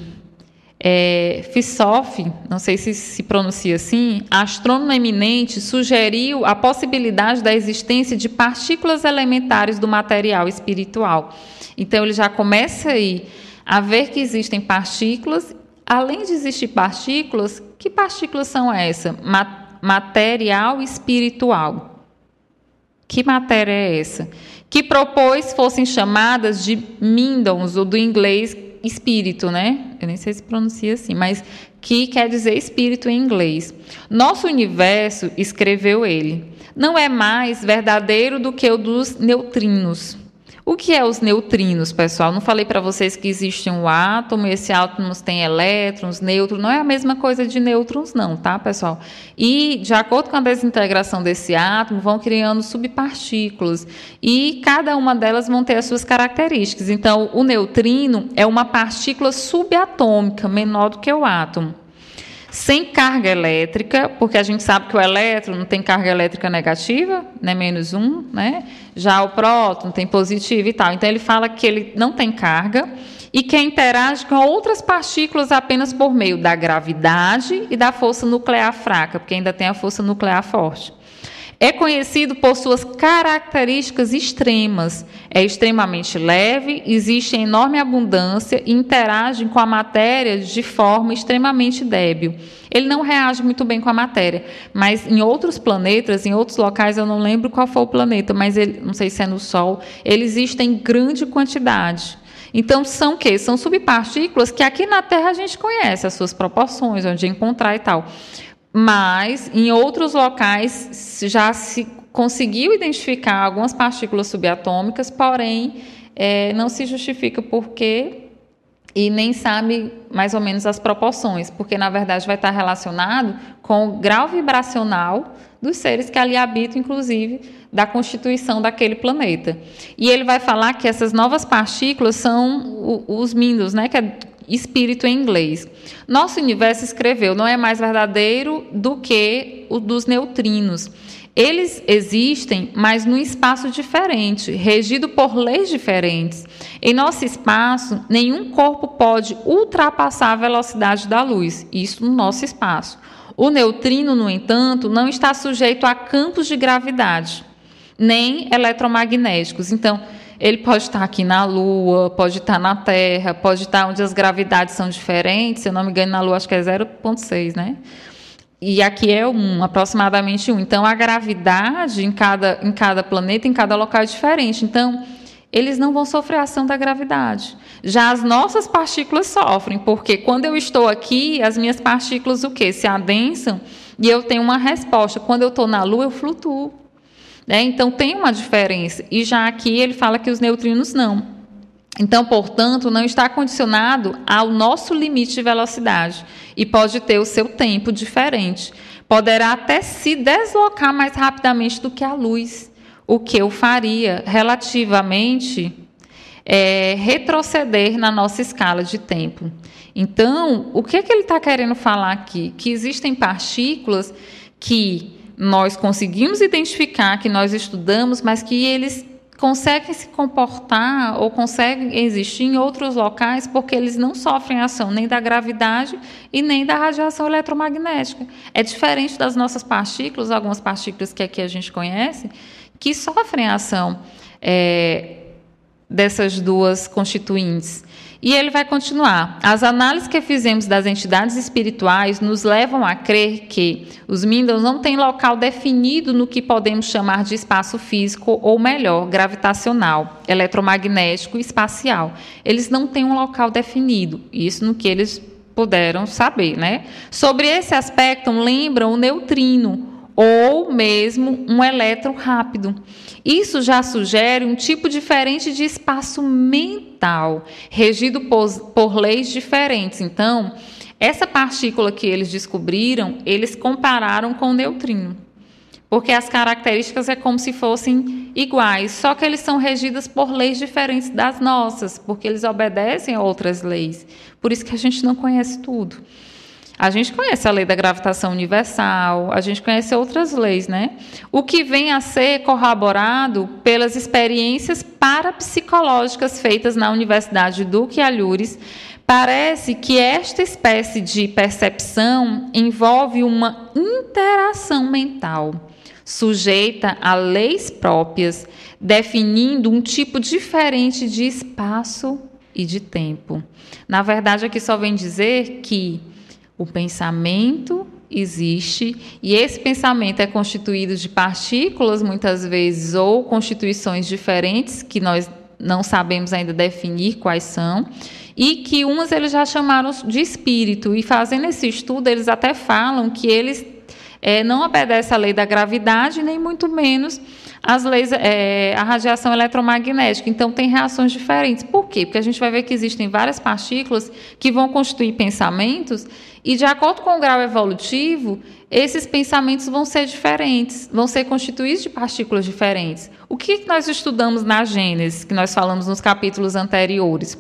é, Fissoff, não sei se se pronuncia assim, astrônomo eminente, sugeriu a possibilidade da existência de partículas elementares do material espiritual. Então, ele já começa aí a ver que existem partículas. Além de existir partículas, que partículas são essas? Material e espiritual. Que matéria é essa? Que propôs fossem chamadas de mindons, ou do inglês espírito, né? Eu nem sei se pronuncia assim, mas que quer dizer espírito em inglês. Nosso universo, escreveu ele, não é mais verdadeiro do que o dos neutrinos. O que é os neutrinos, pessoal? Não falei para vocês que existe um átomo esse átomo tem elétrons, nêutrons. Não é a mesma coisa de nêutrons, não, tá, pessoal? E, de acordo com a desintegração desse átomo, vão criando subpartículas. E cada uma delas vão ter as suas características. Então, o neutrino é uma partícula subatômica, menor do que o átomo sem carga elétrica, porque a gente sabe que o elétron não tem carga elétrica negativa, né, menos um, né? Já o próton tem positivo e tal. Então ele fala que ele não tem carga e que interage com outras partículas apenas por meio da gravidade e da força nuclear fraca, porque ainda tem a força nuclear forte. É conhecido por suas características extremas. É extremamente leve, existe em enorme abundância e interage com a matéria de forma extremamente débil. Ele não reage muito bem com a matéria, mas em outros planetas, em outros locais, eu não lembro qual foi o planeta, mas ele, não sei se é no Sol, ele existe em grande quantidade. Então, são o quê? São subpartículas que aqui na Terra a gente conhece as suas proporções, onde encontrar e tal mas em outros locais já se conseguiu identificar algumas partículas subatômicas, porém é, não se justifica por quê e nem sabe mais ou menos as proporções, porque na verdade vai estar relacionado com o grau vibracional dos seres que ali habitam, inclusive da constituição daquele planeta. E ele vai falar que essas novas partículas são os mindos, né, que é espírito em inglês. Nosso universo escreveu não é mais verdadeiro do que o dos neutrinos. Eles existem, mas num espaço diferente, regido por leis diferentes. Em nosso espaço, nenhum corpo pode ultrapassar a velocidade da luz, isso no nosso espaço. O neutrino, no entanto, não está sujeito a campos de gravidade, nem eletromagnéticos. Então, ele pode estar aqui na Lua, pode estar na Terra, pode estar onde as gravidades são diferentes. Se eu não me engano, na Lua acho que é 0,6, né? E aqui é um, aproximadamente um. Então, a gravidade em cada, em cada planeta, em cada local é diferente. Então, eles não vão sofrer a ação da gravidade. Já as nossas partículas sofrem, porque quando eu estou aqui, as minhas partículas o quê? Se adensam e eu tenho uma resposta. Quando eu estou na Lua, eu flutuo. Né? Então, tem uma diferença. E já aqui ele fala que os neutrinos não. Então, portanto, não está condicionado ao nosso limite de velocidade e pode ter o seu tempo diferente. Poderá até se deslocar mais rapidamente do que a luz, o que o faria relativamente é, retroceder na nossa escala de tempo. Então, o que, é que ele está querendo falar aqui? Que existem partículas que nós conseguimos identificar, que nós estudamos, mas que eles conseguem se comportar ou conseguem existir em outros locais porque eles não sofrem ação nem da gravidade e nem da radiação eletromagnética. É diferente das nossas partículas, algumas partículas que aqui a gente conhece, que sofrem ação é, dessas duas constituintes. E ele vai continuar. As análises que fizemos das entidades espirituais nos levam a crer que os Mindans não têm local definido no que podemos chamar de espaço físico, ou melhor, gravitacional, eletromagnético e espacial. Eles não têm um local definido. Isso no que eles puderam saber, né? Sobre esse aspecto, lembram o neutrino, ou mesmo um elétron rápido. Isso já sugere um tipo diferente de espaço mental, regido por, por leis diferentes. Então, essa partícula que eles descobriram, eles compararam com o neutrino. Porque as características é como se fossem iguais, só que eles são regidos por leis diferentes das nossas, porque eles obedecem a outras leis. Por isso que a gente não conhece tudo. A gente conhece a lei da gravitação universal, a gente conhece outras leis, né? O que vem a ser corroborado pelas experiências parapsicológicas feitas na Universidade Duque Alhures, parece que esta espécie de percepção envolve uma interação mental sujeita a leis próprias, definindo um tipo diferente de espaço e de tempo. Na verdade, aqui só vem dizer que o pensamento existe e esse pensamento é constituído de partículas, muitas vezes, ou constituições diferentes que nós não sabemos ainda definir quais são, e que umas eles já chamaram de espírito, e fazendo esse estudo, eles até falam que eles é, não obedecem à lei da gravidade, nem muito menos as leis, é, a radiação eletromagnética. Então, tem reações diferentes. Por quê? Porque a gente vai ver que existem várias partículas que vão constituir pensamentos, e de acordo com o grau evolutivo, esses pensamentos vão ser diferentes, vão ser constituídos de partículas diferentes. O que nós estudamos na Gênesis, que nós falamos nos capítulos anteriores?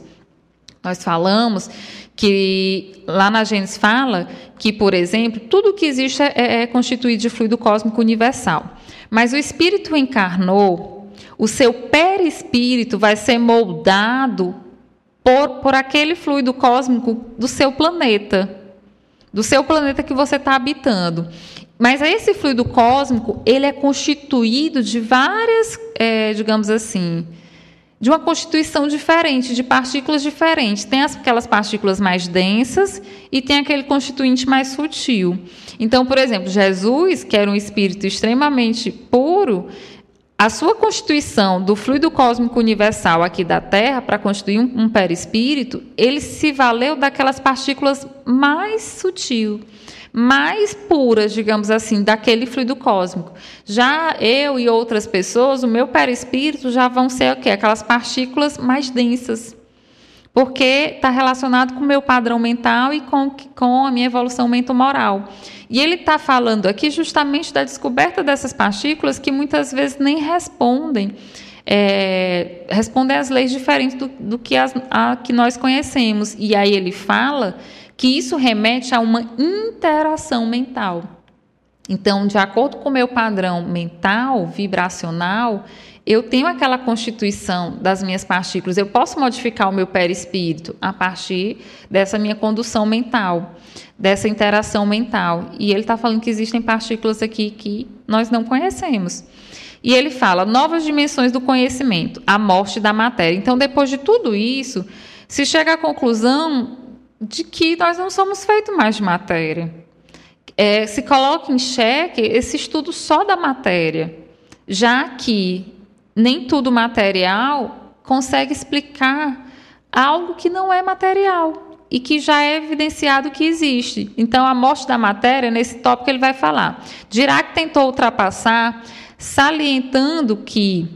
Nós falamos que lá na Gênesis fala que, por exemplo, tudo que existe é, é constituído de fluido cósmico universal. Mas o Espírito encarnou, o seu perispírito vai ser moldado por, por aquele fluido cósmico do seu planeta, do seu planeta que você está habitando. Mas esse fluido cósmico, ele é constituído de várias, é, digamos assim, de uma constituição diferente, de partículas diferentes. Tem aquelas partículas mais densas e tem aquele constituinte mais sutil. Então, por exemplo, Jesus, que era um espírito extremamente puro, a sua constituição do fluido cósmico universal aqui da Terra para constituir um, um perispírito, ele se valeu daquelas partículas mais sutil mais puras, digamos assim, daquele fluido cósmico. Já eu e outras pessoas, o meu perispírito já vão ser o quê? Aquelas partículas mais densas. Porque está relacionado com o meu padrão mental e com, com a minha evolução mental-moral. E ele está falando aqui justamente da descoberta dessas partículas que muitas vezes nem respondem. É, respondem às leis diferentes do, do que, as, a, que nós conhecemos. E aí ele fala que isso remete a uma interação mental. Então, de acordo com o meu padrão mental, vibracional, eu tenho aquela constituição das minhas partículas. Eu posso modificar o meu perispírito a partir dessa minha condução mental, dessa interação mental. E ele está falando que existem partículas aqui que nós não conhecemos. E ele fala novas dimensões do conhecimento, a morte da matéria. Então, depois de tudo isso, se chega à conclusão de que nós não somos feitos mais de matéria. É, se coloca em xeque esse estudo só da matéria, já que nem tudo material consegue explicar algo que não é material e que já é evidenciado que existe. Então, a morte da matéria, nesse tópico, ele vai falar. Dirac tentou ultrapassar, salientando que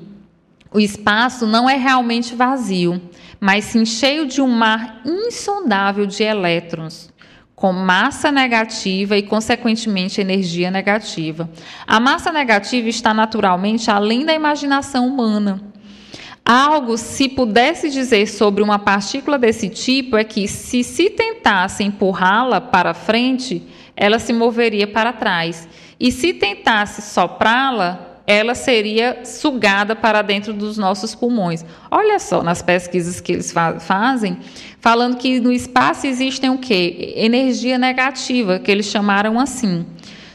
o espaço não é realmente vazio, mas sim cheio de um mar insondável de elétrons, com massa negativa e, consequentemente, energia negativa. A massa negativa está naturalmente além da imaginação humana. Algo, se pudesse dizer sobre uma partícula desse tipo, é que, se se tentasse empurrá-la para frente, ela se moveria para trás. E se tentasse soprá-la, ela seria sugada para dentro dos nossos pulmões. Olha só nas pesquisas que eles fa fazem, falando que no espaço existem o quê? Energia negativa, que eles chamaram assim.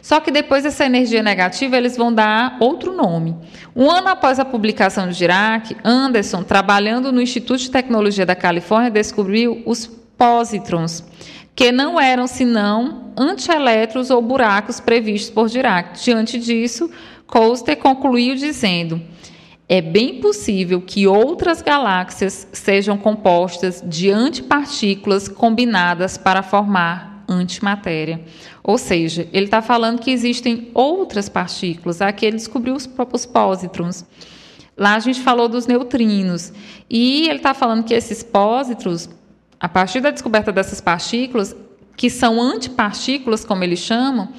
Só que depois dessa energia negativa, eles vão dar outro nome. Um ano após a publicação de Dirac, Anderson, trabalhando no Instituto de Tecnologia da Califórnia, descobriu os pósitrons, que não eram senão antielétrons ou buracos previstos por Dirac. Diante disso, Coaster concluiu dizendo: é bem possível que outras galáxias sejam compostas de antipartículas combinadas para formar antimatéria. Ou seja, ele está falando que existem outras partículas. Aqui ele descobriu os próprios pósitrons. Lá a gente falou dos neutrinos. E ele está falando que esses pósitrons, a partir da descoberta dessas partículas, que são antipartículas, como eles chamam,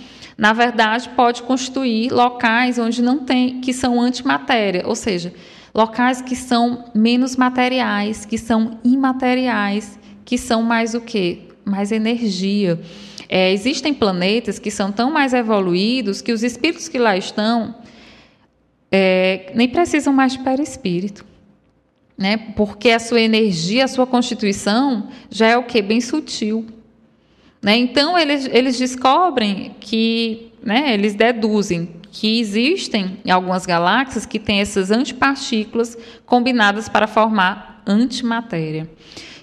na verdade, pode constituir locais onde não tem, que são antimatéria, ou seja, locais que são menos materiais, que são imateriais, que são mais o quê? Mais energia. É, existem planetas que são tão mais evoluídos que os espíritos que lá estão é, nem precisam mais de perispírito. Né? Porque a sua energia, a sua constituição já é o que? Bem sutil. Né? Então, eles, eles descobrem que, né, eles deduzem que existem algumas galáxias que têm essas antipartículas combinadas para formar antimatéria.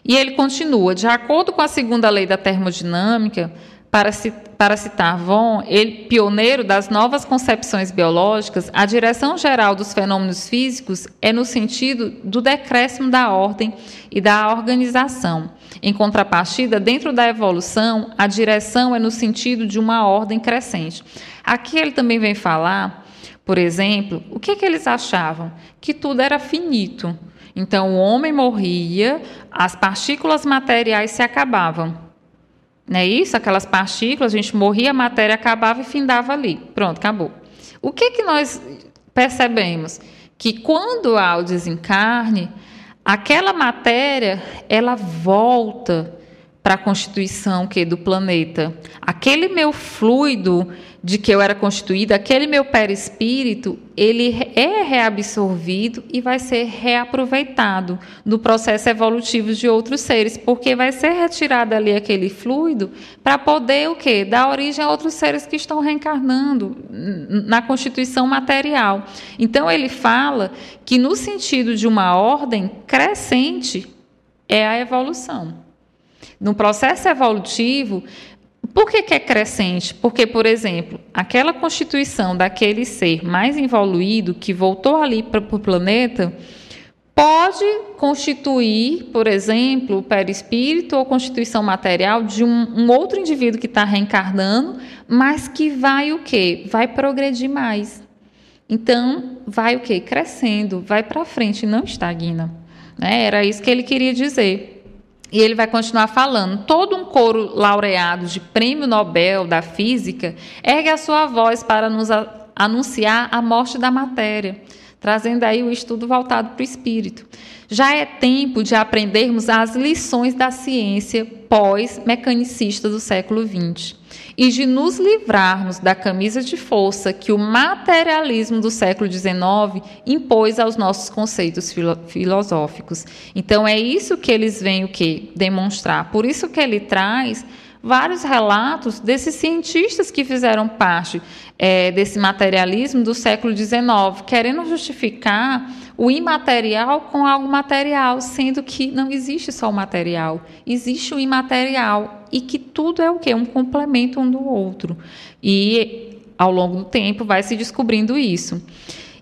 E ele continua: de acordo com a segunda lei da termodinâmica, para, para citar Von, ele pioneiro das novas concepções biológicas, a direção geral dos fenômenos físicos é no sentido do decréscimo da ordem e da organização. Em contrapartida, dentro da evolução, a direção é no sentido de uma ordem crescente. Aqui ele também vem falar, por exemplo, o que, que eles achavam? Que tudo era finito. Então, o homem morria, as partículas materiais se acabavam. Não é isso? Aquelas partículas, a gente morria, a matéria acabava e findava ali. Pronto, acabou. O que, que nós percebemos? Que quando há o desencarne, aquela matéria ela volta para a constituição que do planeta. Aquele meu fluido de que eu era constituída, aquele meu perispírito, ele é reabsorvido e vai ser reaproveitado no processo evolutivo de outros seres, porque vai ser retirado ali aquele fluido para poder o quê? Dar origem a outros seres que estão reencarnando na constituição material. Então ele fala que no sentido de uma ordem crescente é a evolução. No processo evolutivo, por que, que, é crescente? Porque, por exemplo, aquela constituição daquele ser mais evoluído que voltou ali para o planeta pode constituir, por exemplo, o perispírito ou constituição material de um, um outro indivíduo que está reencarnando, mas que vai o quê? Vai progredir mais. Então, vai o quê? Crescendo, vai para frente, não estagna. Né? Era isso que ele queria dizer. E ele vai continuar falando. Todo um coro laureado de prêmio Nobel da Física ergue a sua voz para nos anunciar a morte da matéria, trazendo aí o estudo voltado para o espírito. Já é tempo de aprendermos as lições da ciência pós-mecanicista do século XX e de nos livrarmos da camisa de força que o materialismo do século XIX impôs aos nossos conceitos filo filosóficos. Então é isso que eles vêm o que demonstrar. Por isso que ele traz vários relatos desses cientistas que fizeram parte é, desse materialismo do século XIX, querendo justificar o imaterial com algo material, sendo que não existe só o material, existe o imaterial e que tudo é o que? Um complemento um do outro. E ao longo do tempo vai se descobrindo isso.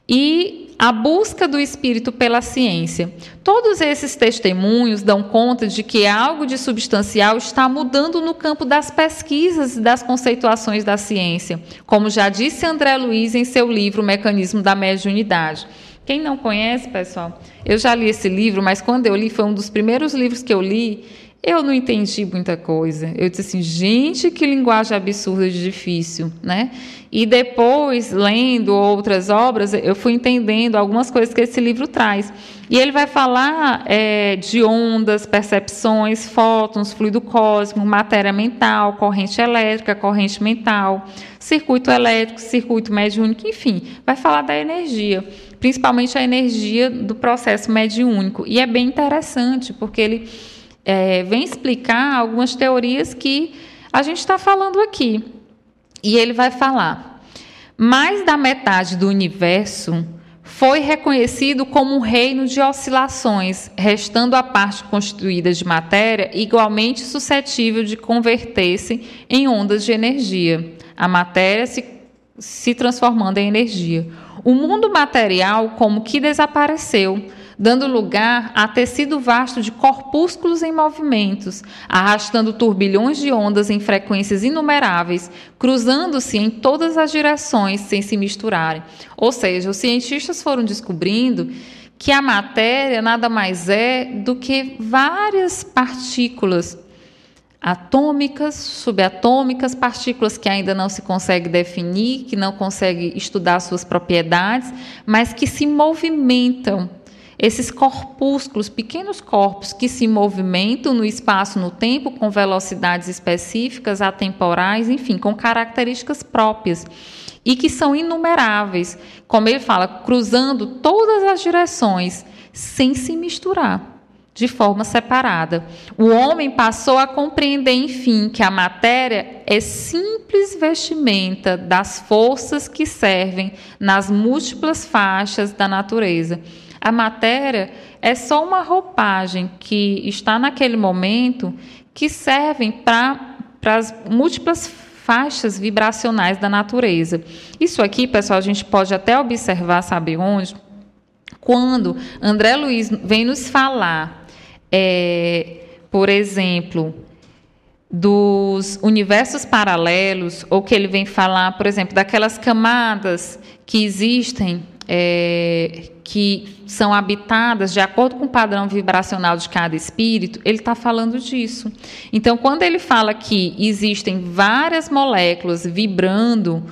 E a busca do espírito pela ciência. Todos esses testemunhos dão conta de que algo de substancial está mudando no campo das pesquisas e das conceituações da ciência, como já disse André Luiz em seu livro Mecanismo da Mediunidade. Quem não conhece, pessoal, eu já li esse livro, mas quando eu li, foi um dos primeiros livros que eu li, eu não entendi muita coisa. Eu disse assim, gente, que linguagem absurda de difícil, né? E depois, lendo outras obras, eu fui entendendo algumas coisas que esse livro traz. E ele vai falar é, de ondas, percepções, fótons, fluido cósmico, matéria mental, corrente elétrica, corrente mental, circuito elétrico, circuito mediúnico, enfim, vai falar da energia principalmente a energia do processo mediúnico. E é bem interessante, porque ele é, vem explicar algumas teorias que a gente está falando aqui. E ele vai falar: mais da metade do universo foi reconhecido como um reino de oscilações, restando a parte constituída de matéria igualmente suscetível de converter-se em ondas de energia. A matéria se, se transformando em energia. O mundo material como que desapareceu, dando lugar a tecido vasto de corpúsculos em movimentos, arrastando turbilhões de ondas em frequências inumeráveis, cruzando-se em todas as direções sem se misturarem. Ou seja, os cientistas foram descobrindo que a matéria nada mais é do que várias partículas atômicas, subatômicas, partículas que ainda não se consegue definir, que não consegue estudar suas propriedades, mas que se movimentam. Esses corpúsculos, pequenos corpos que se movimentam no espaço, no tempo, com velocidades específicas, atemporais, enfim, com características próprias e que são inumeráveis, como ele fala, cruzando todas as direções, sem se misturar de forma separada. O homem passou a compreender, enfim, que a matéria é simples vestimenta das forças que servem nas múltiplas faixas da natureza. A matéria é só uma roupagem que está naquele momento que servem para as múltiplas faixas vibracionais da natureza. Isso aqui, pessoal, a gente pode até observar, sabe onde? Quando André Luiz vem nos falar, é, por exemplo, dos universos paralelos, ou que ele vem falar, por exemplo, daquelas camadas que existem, é, que são habitadas de acordo com o padrão vibracional de cada espírito, ele está falando disso. Então, quando ele fala que existem várias moléculas vibrando,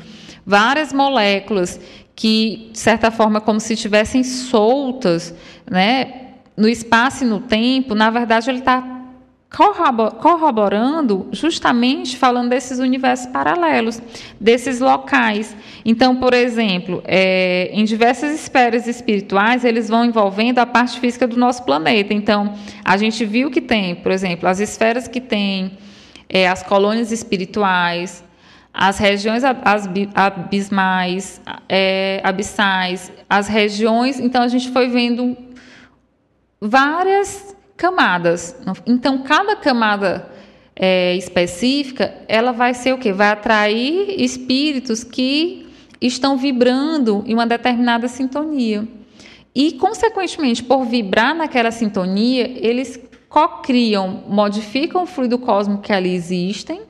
várias moléculas que, de certa forma, como se estivessem soltas, né, no espaço e no tempo, na verdade, ele está corroborando justamente falando desses universos paralelos, desses locais. Então, por exemplo, é, em diversas esferas espirituais, eles vão envolvendo a parte física do nosso planeta. Então, a gente viu que tem, por exemplo, as esferas que tem é, as colônias espirituais, as regiões abismais, é, abissais, as regiões. Então, a gente foi vendo várias camadas. Então, cada camada é, específica, ela vai ser o quê? Vai atrair espíritos que estão vibrando em uma determinada sintonia. E, consequentemente, por vibrar naquela sintonia, eles co-criam, modificam o fluido cósmico que ali existem,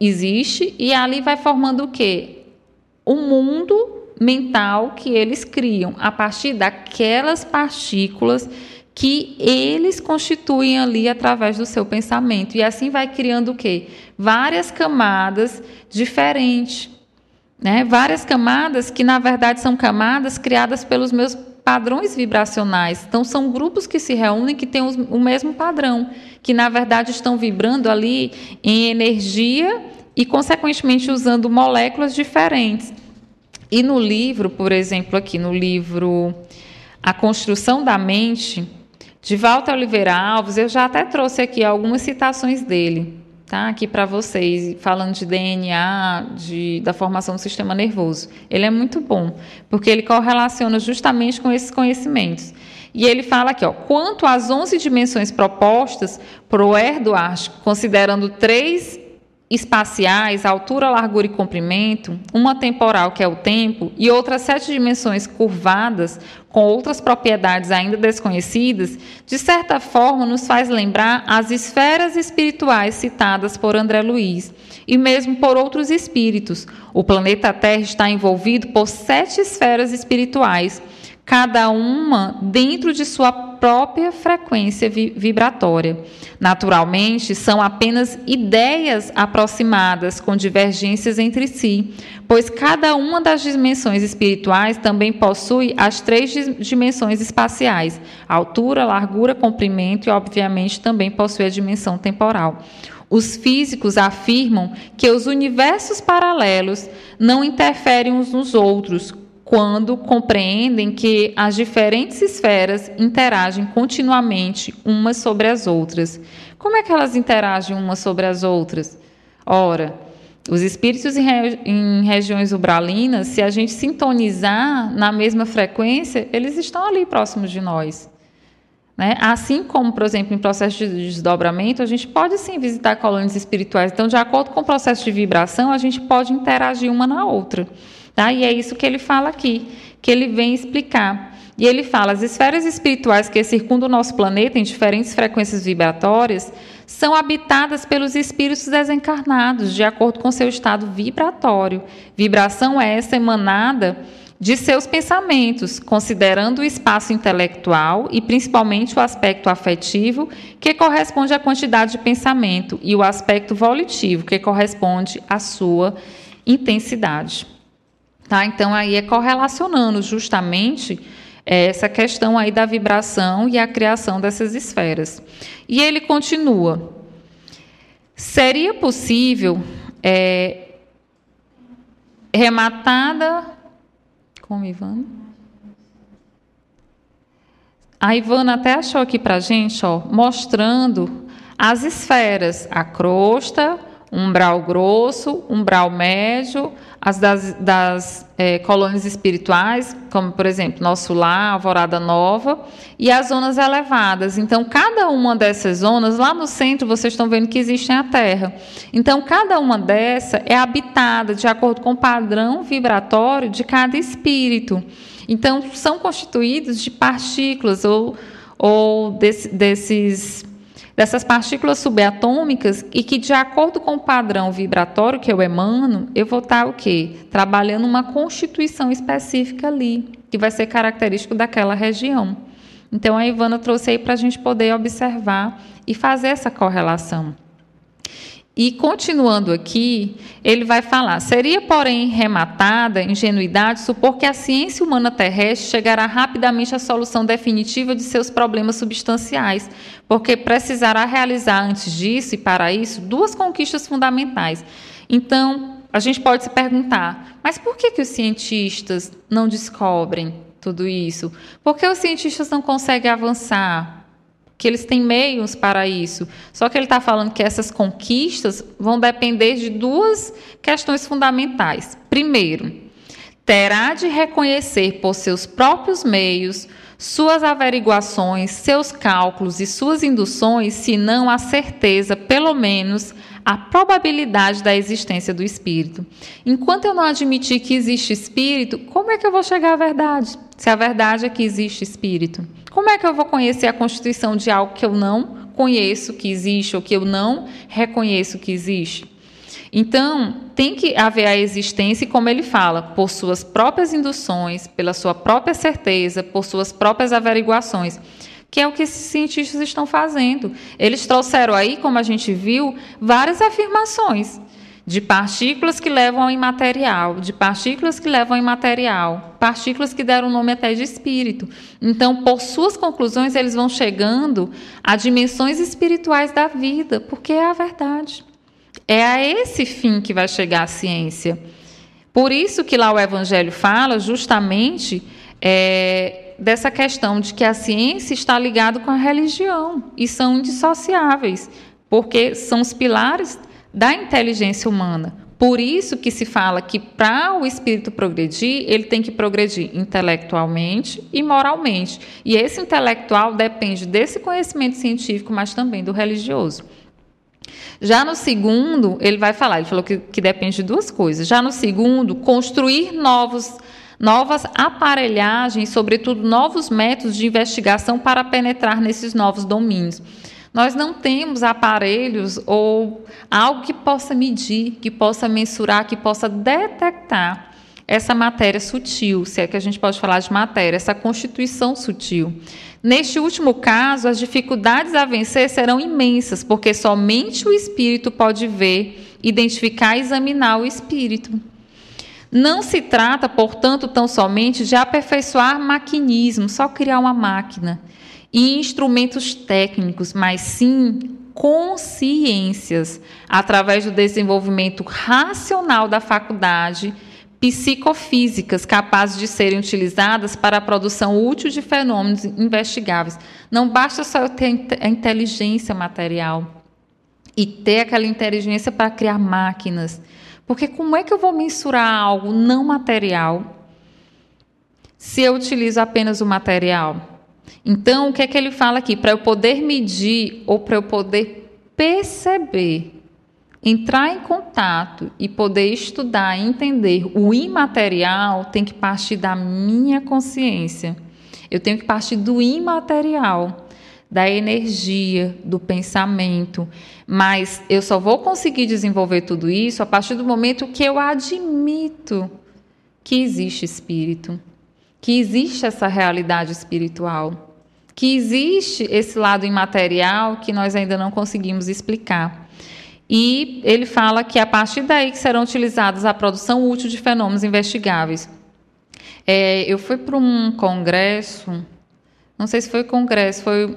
existe, e ali vai formando o quê? O mundo mental que eles criam a partir daquelas partículas que eles constituem ali através do seu pensamento. E assim vai criando o quê? Várias camadas diferentes. Né? Várias camadas que, na verdade, são camadas criadas pelos meus padrões vibracionais. Então, são grupos que se reúnem que têm o mesmo padrão, que, na verdade, estão vibrando ali em energia e, consequentemente, usando moléculas diferentes. E no livro, por exemplo, aqui no livro A Construção da Mente, de Walter Oliveira Alves, eu já até trouxe aqui algumas citações dele, tá? Aqui para vocês, falando de DNA, de, da formação do sistema nervoso. Ele é muito bom, porque ele correlaciona justamente com esses conhecimentos. E ele fala aqui, ó, quanto às 11 dimensões propostas por Erdőr, considerando três espaciais, altura, largura e comprimento, uma temporal, que é o tempo, e outras sete dimensões curvadas, com outras propriedades ainda desconhecidas, de certa forma nos faz lembrar as esferas espirituais citadas por André Luiz, e mesmo por outros espíritos. O planeta Terra está envolvido por sete esferas espirituais cada uma dentro de sua própria frequência vibratória. Naturalmente, são apenas ideias aproximadas com divergências entre si, pois cada uma das dimensões espirituais também possui as três dimensões espaciais: altura, largura, comprimento e, obviamente, também possui a dimensão temporal. Os físicos afirmam que os universos paralelos não interferem uns nos outros, quando compreendem que as diferentes esferas interagem continuamente umas sobre as outras. Como é que elas interagem umas sobre as outras? Ora, os espíritos em, em regiões ubralinas, se a gente sintonizar na mesma frequência, eles estão ali próximos de nós. Né? Assim como, por exemplo, em processo de desdobramento, a gente pode sim visitar colônias espirituais. Então, de acordo com o processo de vibração, a gente pode interagir uma na outra. Tá? E é isso que ele fala aqui, que ele vem explicar. E ele fala: as esferas espirituais que circundam o nosso planeta em diferentes frequências vibratórias são habitadas pelos espíritos desencarnados, de acordo com seu estado vibratório. Vibração é essa emanada de seus pensamentos, considerando o espaço intelectual e principalmente o aspecto afetivo, que corresponde à quantidade de pensamento, e o aspecto volitivo, que corresponde à sua intensidade. Tá? Então, aí é correlacionando justamente é, essa questão aí da vibração e a criação dessas esferas. E ele continua. Seria possível é, rematada. Como, Ivana? A Ivana até achou aqui para gente, ó, mostrando as esferas, a crosta, umbral grosso, umbral médio, as das, das é, colônias espirituais, como por exemplo nosso lar, Alvorada Nova, e as zonas elevadas. Então, cada uma dessas zonas, lá no centro, vocês estão vendo que existem a Terra. Então, cada uma dessa é habitada de acordo com o padrão vibratório de cada espírito. Então, são constituídos de partículas ou, ou desse, desses dessas partículas subatômicas e que, de acordo com o padrão vibratório que eu emano, eu vou estar o quê? Trabalhando uma constituição específica ali, que vai ser característico daquela região. Então, a Ivana trouxe aí para a gente poder observar e fazer essa correlação. E continuando aqui, ele vai falar: seria, porém, rematada ingenuidade supor que a ciência humana terrestre chegará rapidamente à solução definitiva de seus problemas substanciais, porque precisará realizar antes disso e para isso duas conquistas fundamentais. Então, a gente pode se perguntar: mas por que, que os cientistas não descobrem tudo isso? Por que os cientistas não conseguem avançar? Que eles têm meios para isso. Só que ele está falando que essas conquistas vão depender de duas questões fundamentais. Primeiro, terá de reconhecer por seus próprios meios suas averiguações, seus cálculos e suas induções, se não a certeza, pelo menos, a probabilidade da existência do espírito. Enquanto eu não admitir que existe espírito, como é que eu vou chegar à verdade? Se a verdade é que existe espírito. Como é que eu vou conhecer a constituição de algo que eu não conheço que existe ou que eu não reconheço que existe? Então, tem que haver a existência, como ele fala, por suas próprias induções, pela sua própria certeza, por suas próprias averiguações, que é o que esses cientistas estão fazendo. Eles trouxeram aí, como a gente viu, várias afirmações de partículas que levam ao imaterial, de partículas que levam ao imaterial, partículas que deram nome até de espírito. Então, por suas conclusões, eles vão chegando a dimensões espirituais da vida, porque é a verdade. É a esse fim que vai chegar a ciência. Por isso que lá o Evangelho fala justamente é, dessa questão de que a ciência está ligada com a religião e são indissociáveis, porque são os pilares da inteligência humana. Por isso que se fala que para o espírito progredir, ele tem que progredir intelectualmente e moralmente. E esse intelectual depende desse conhecimento científico, mas também do religioso. Já no segundo, ele vai falar, ele falou que, que depende de duas coisas. Já no segundo, construir novos, novas aparelhagens, sobretudo novos métodos de investigação para penetrar nesses novos domínios. Nós não temos aparelhos ou algo que possa medir, que possa mensurar, que possa detectar essa matéria sutil, se é que a gente pode falar de matéria, essa constituição sutil. Neste último caso, as dificuldades a vencer serão imensas, porque somente o espírito pode ver, identificar e examinar o espírito. Não se trata, portanto, tão somente de aperfeiçoar maquinismo, só criar uma máquina e instrumentos técnicos, mas sim consciências, através do desenvolvimento racional da faculdade, psicofísicas capazes de serem utilizadas para a produção útil de fenômenos investigáveis. Não basta só ter a inteligência material e ter aquela inteligência para criar máquinas. Porque como é que eu vou mensurar algo não material se eu utilizo apenas o material? Então, o que é que ele fala aqui? Para eu poder medir ou para eu poder perceber, entrar em contato e poder estudar, entender o imaterial, tem que partir da minha consciência. Eu tenho que partir do imaterial, da energia, do pensamento. Mas eu só vou conseguir desenvolver tudo isso a partir do momento que eu admito que existe espírito que existe essa realidade espiritual, que existe esse lado imaterial que nós ainda não conseguimos explicar. E ele fala que a partir daí que serão utilizadas a produção útil de fenômenos investigáveis. É, eu fui para um congresso, não sei se foi congresso, foi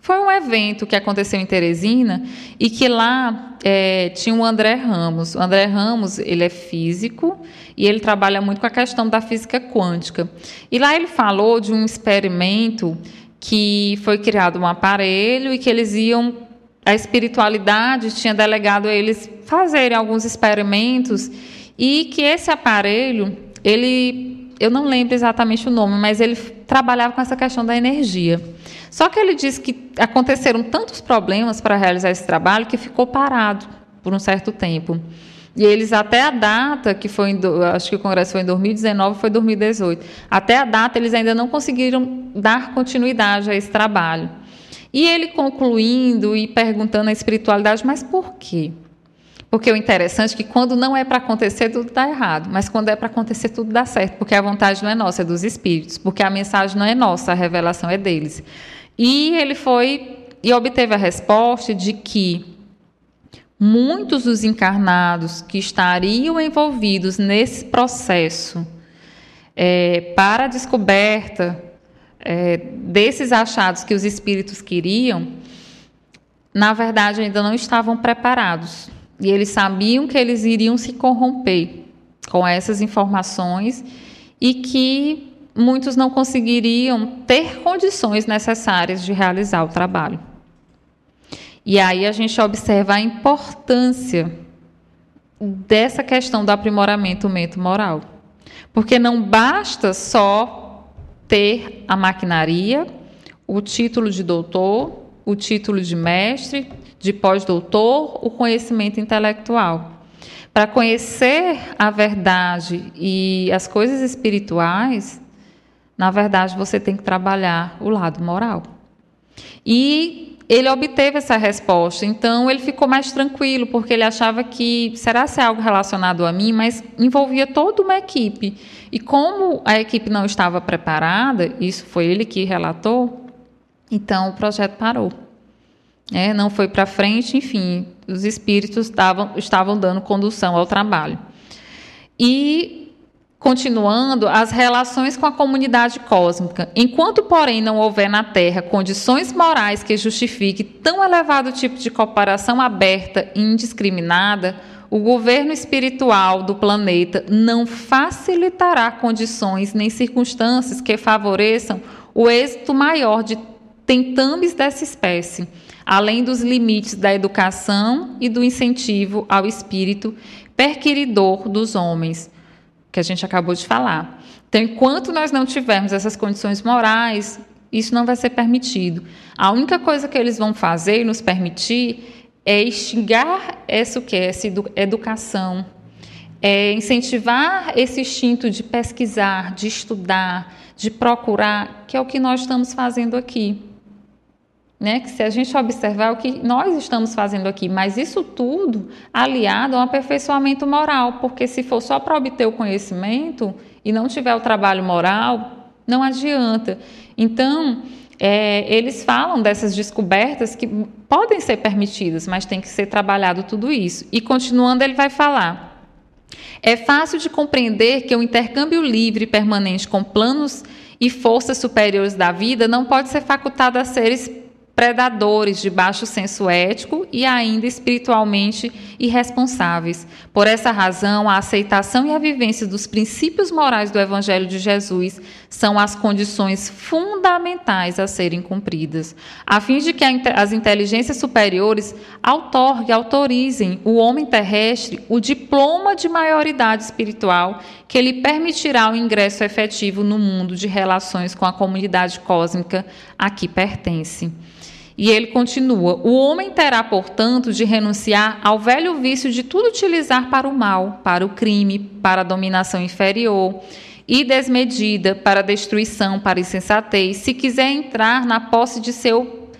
foi um evento que aconteceu em Teresina e que lá é, tinha o André Ramos. O André Ramos ele é físico e ele trabalha muito com a questão da física quântica. E lá ele falou de um experimento que foi criado um aparelho e que eles iam a espiritualidade tinha delegado a eles fazerem alguns experimentos e que esse aparelho, ele, eu não lembro exatamente o nome, mas ele trabalhava com essa questão da energia. Só que ele disse que aconteceram tantos problemas para realizar esse trabalho que ficou parado por um certo tempo. E eles, até a data, que foi, acho que o congresso foi em 2019, foi 2018, até a data eles ainda não conseguiram dar continuidade a esse trabalho. E ele concluindo e perguntando à espiritualidade, mas por quê? Porque o interessante é que quando não é para acontecer, tudo está errado. Mas quando é para acontecer, tudo dá certo. Porque a vontade não é nossa, é dos espíritos. Porque a mensagem não é nossa, a revelação é deles. E ele foi e obteve a resposta de que muitos dos encarnados que estariam envolvidos nesse processo é, para a descoberta é, desses achados que os espíritos queriam, na verdade ainda não estavam preparados. E eles sabiam que eles iriam se corromper com essas informações e que muitos não conseguiriam ter condições necessárias de realizar o trabalho. E aí a gente observa a importância dessa questão do aprimoramento mental-moral. Porque não basta só ter a maquinaria, o título de doutor, o título de mestre, de pós-doutor, o conhecimento intelectual. Para conhecer a verdade e as coisas espirituais, na verdade, você tem que trabalhar o lado moral. E ele obteve essa resposta, então ele ficou mais tranquilo, porque ele achava que será se é algo relacionado a mim, mas envolvia toda uma equipe. E como a equipe não estava preparada, isso foi ele que relatou, então o projeto parou. É, não foi para frente, enfim, os espíritos estavam, estavam dando condução ao trabalho. E Continuando, as relações com a comunidade cósmica. Enquanto, porém, não houver na Terra condições morais que justifiquem tão elevado tipo de cooperação aberta e indiscriminada, o governo espiritual do planeta não facilitará condições nem circunstâncias que favoreçam o êxito maior de tentames dessa espécie, além dos limites da educação e do incentivo ao espírito perquiridor dos homens que a gente acabou de falar. Então, enquanto nós não tivermos essas condições morais, isso não vai ser permitido. A única coisa que eles vão fazer e nos permitir é extinguir essa, o que? essa educação, é incentivar esse instinto de pesquisar, de estudar, de procurar, que é o que nós estamos fazendo aqui. Né? Que se a gente observar o que nós estamos fazendo aqui, mas isso tudo aliado a um aperfeiçoamento moral, porque se for só para obter o conhecimento e não tiver o trabalho moral, não adianta. Então, é, eles falam dessas descobertas que podem ser permitidas, mas tem que ser trabalhado tudo isso. E continuando, ele vai falar. É fácil de compreender que o intercâmbio livre e permanente com planos e forças superiores da vida não pode ser facultado a seres predadores de baixo senso ético e ainda espiritualmente irresponsáveis. Por essa razão, a aceitação e a vivência dos princípios morais do Evangelho de Jesus são as condições fundamentais a serem cumpridas, a fim de que as inteligências superiores outorguem, autorizem o homem terrestre o diploma de maioridade espiritual que lhe permitirá o ingresso efetivo no mundo de relações com a comunidade cósmica a que pertence. E ele continua: O homem terá, portanto, de renunciar ao velho vício de tudo utilizar para o mal, para o crime, para a dominação inferior e desmedida, para a destruição, para a insensatez, se quiser entrar na posse de seu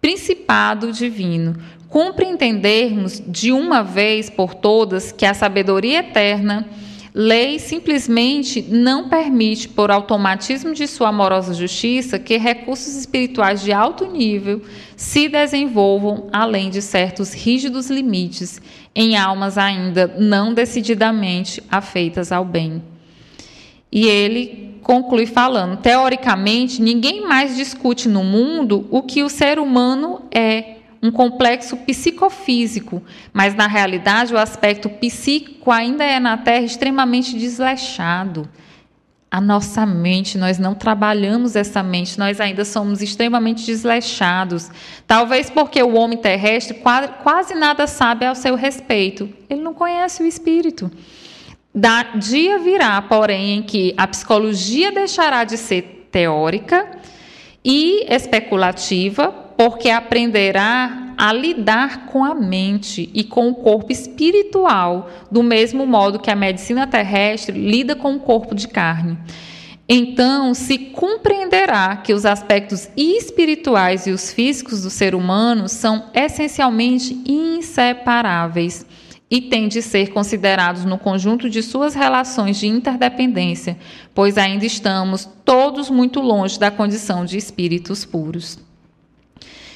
principado divino. Cumpre entendermos de uma vez por todas que a sabedoria eterna Lei simplesmente não permite, por automatismo de sua amorosa justiça, que recursos espirituais de alto nível se desenvolvam além de certos rígidos limites em almas ainda não decididamente afeitas ao bem. E ele conclui falando: teoricamente, ninguém mais discute no mundo o que o ser humano é um complexo psicofísico, mas na realidade o aspecto psíquico ainda é na Terra extremamente desleixado. a nossa mente, nós não trabalhamos essa mente, nós ainda somos extremamente desleixados. Talvez porque o homem terrestre quase, nada sabe ao seu respeito. Ele não conhece o espírito. Da dia virá, porém, em que a psicologia deixará de ser teórica e especulativa, porque aprenderá a lidar com a mente e com o corpo espiritual, do mesmo modo que a medicina terrestre lida com o corpo de carne. Então, se compreenderá que os aspectos espirituais e os físicos do ser humano são essencialmente inseparáveis e têm de ser considerados no conjunto de suas relações de interdependência, pois ainda estamos todos muito longe da condição de espíritos puros.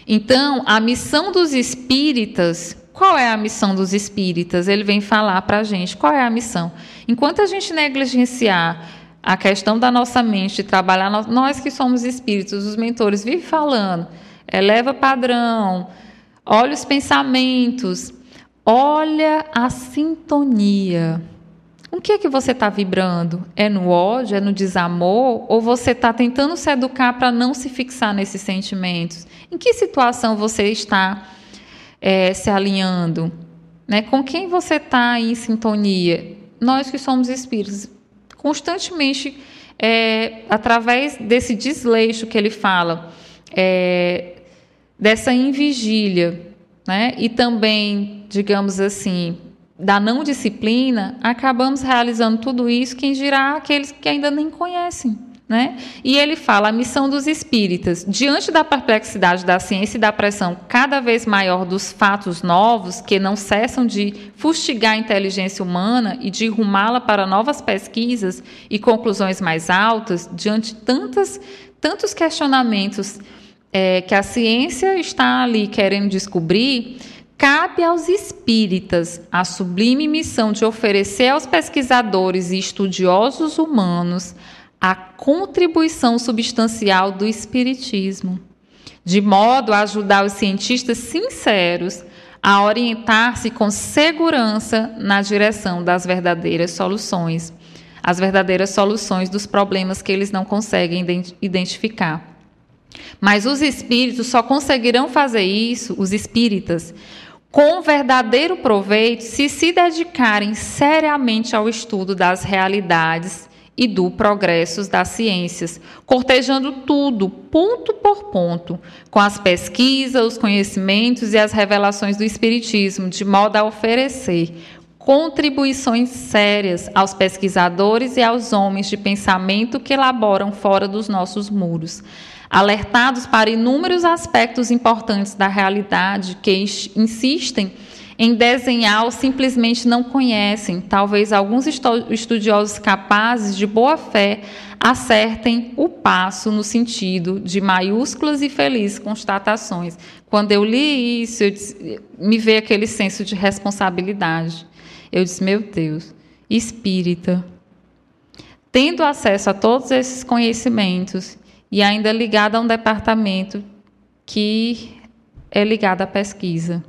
Então, a missão dos espíritas, qual é a missão dos espíritas? Ele vem falar para a gente qual é a missão. Enquanto a gente negligenciar a questão da nossa mente, trabalhar, nós que somos espíritos, os mentores vivem falando, eleva padrão, olha os pensamentos, olha a sintonia. O que é que você está vibrando? É no ódio, é no desamor? Ou você está tentando se educar para não se fixar nesses sentimentos? Em que situação você está é, se alinhando? Né? Com quem você está em sintonia? Nós que somos espíritos, constantemente, é, através desse desleixo que ele fala, é, dessa invigília, né? e também, digamos assim, da não disciplina, acabamos realizando tudo isso, quem dirá aqueles que ainda nem conhecem. Né? E ele fala a missão dos espíritas. Diante da perplexidade da ciência e da pressão cada vez maior dos fatos novos, que não cessam de fustigar a inteligência humana e de rumá-la para novas pesquisas e conclusões mais altas, diante tantas, tantos questionamentos é, que a ciência está ali querendo descobrir, Cabe aos espíritas a sublime missão de oferecer aos pesquisadores e estudiosos humanos a contribuição substancial do espiritismo, de modo a ajudar os cientistas sinceros a orientar-se com segurança na direção das verdadeiras soluções, as verdadeiras soluções dos problemas que eles não conseguem identificar. Mas os espíritos só conseguirão fazer isso, os espíritas, com verdadeiro proveito se se dedicarem seriamente ao estudo das realidades e do progresso das ciências, cortejando tudo, ponto por ponto, com as pesquisas, os conhecimentos e as revelações do Espiritismo, de modo a oferecer contribuições sérias aos pesquisadores e aos homens de pensamento que elaboram fora dos nossos muros alertados para inúmeros aspectos importantes da realidade que insistem em desenhar ou simplesmente não conhecem. Talvez alguns estudiosos capazes de boa fé acertem o passo no sentido de maiúsculas e felizes constatações. Quando eu li isso, eu disse, me veio aquele senso de responsabilidade. Eu disse, meu Deus, espírita, tendo acesso a todos esses conhecimentos e ainda ligada a um departamento que é ligado à pesquisa.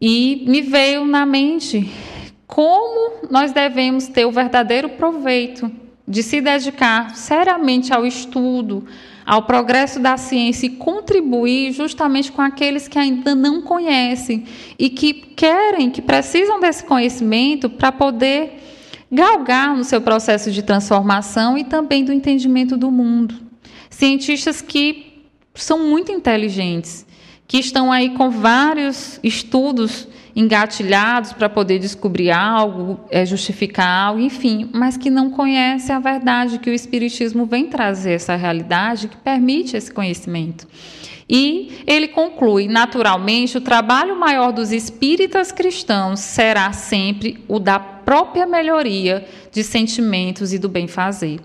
E me veio na mente como nós devemos ter o verdadeiro proveito de se dedicar seriamente ao estudo, ao progresso da ciência e contribuir justamente com aqueles que ainda não conhecem e que querem, que precisam desse conhecimento para poder galgar no seu processo de transformação e também do entendimento do mundo. Cientistas que são muito inteligentes, que estão aí com vários estudos engatilhados para poder descobrir algo, é, justificar algo, enfim, mas que não conhecem a verdade que o Espiritismo vem trazer, essa realidade que permite esse conhecimento. E ele conclui: naturalmente, o trabalho maior dos espíritas cristãos será sempre o da própria melhoria de sentimentos e do bem-fazer.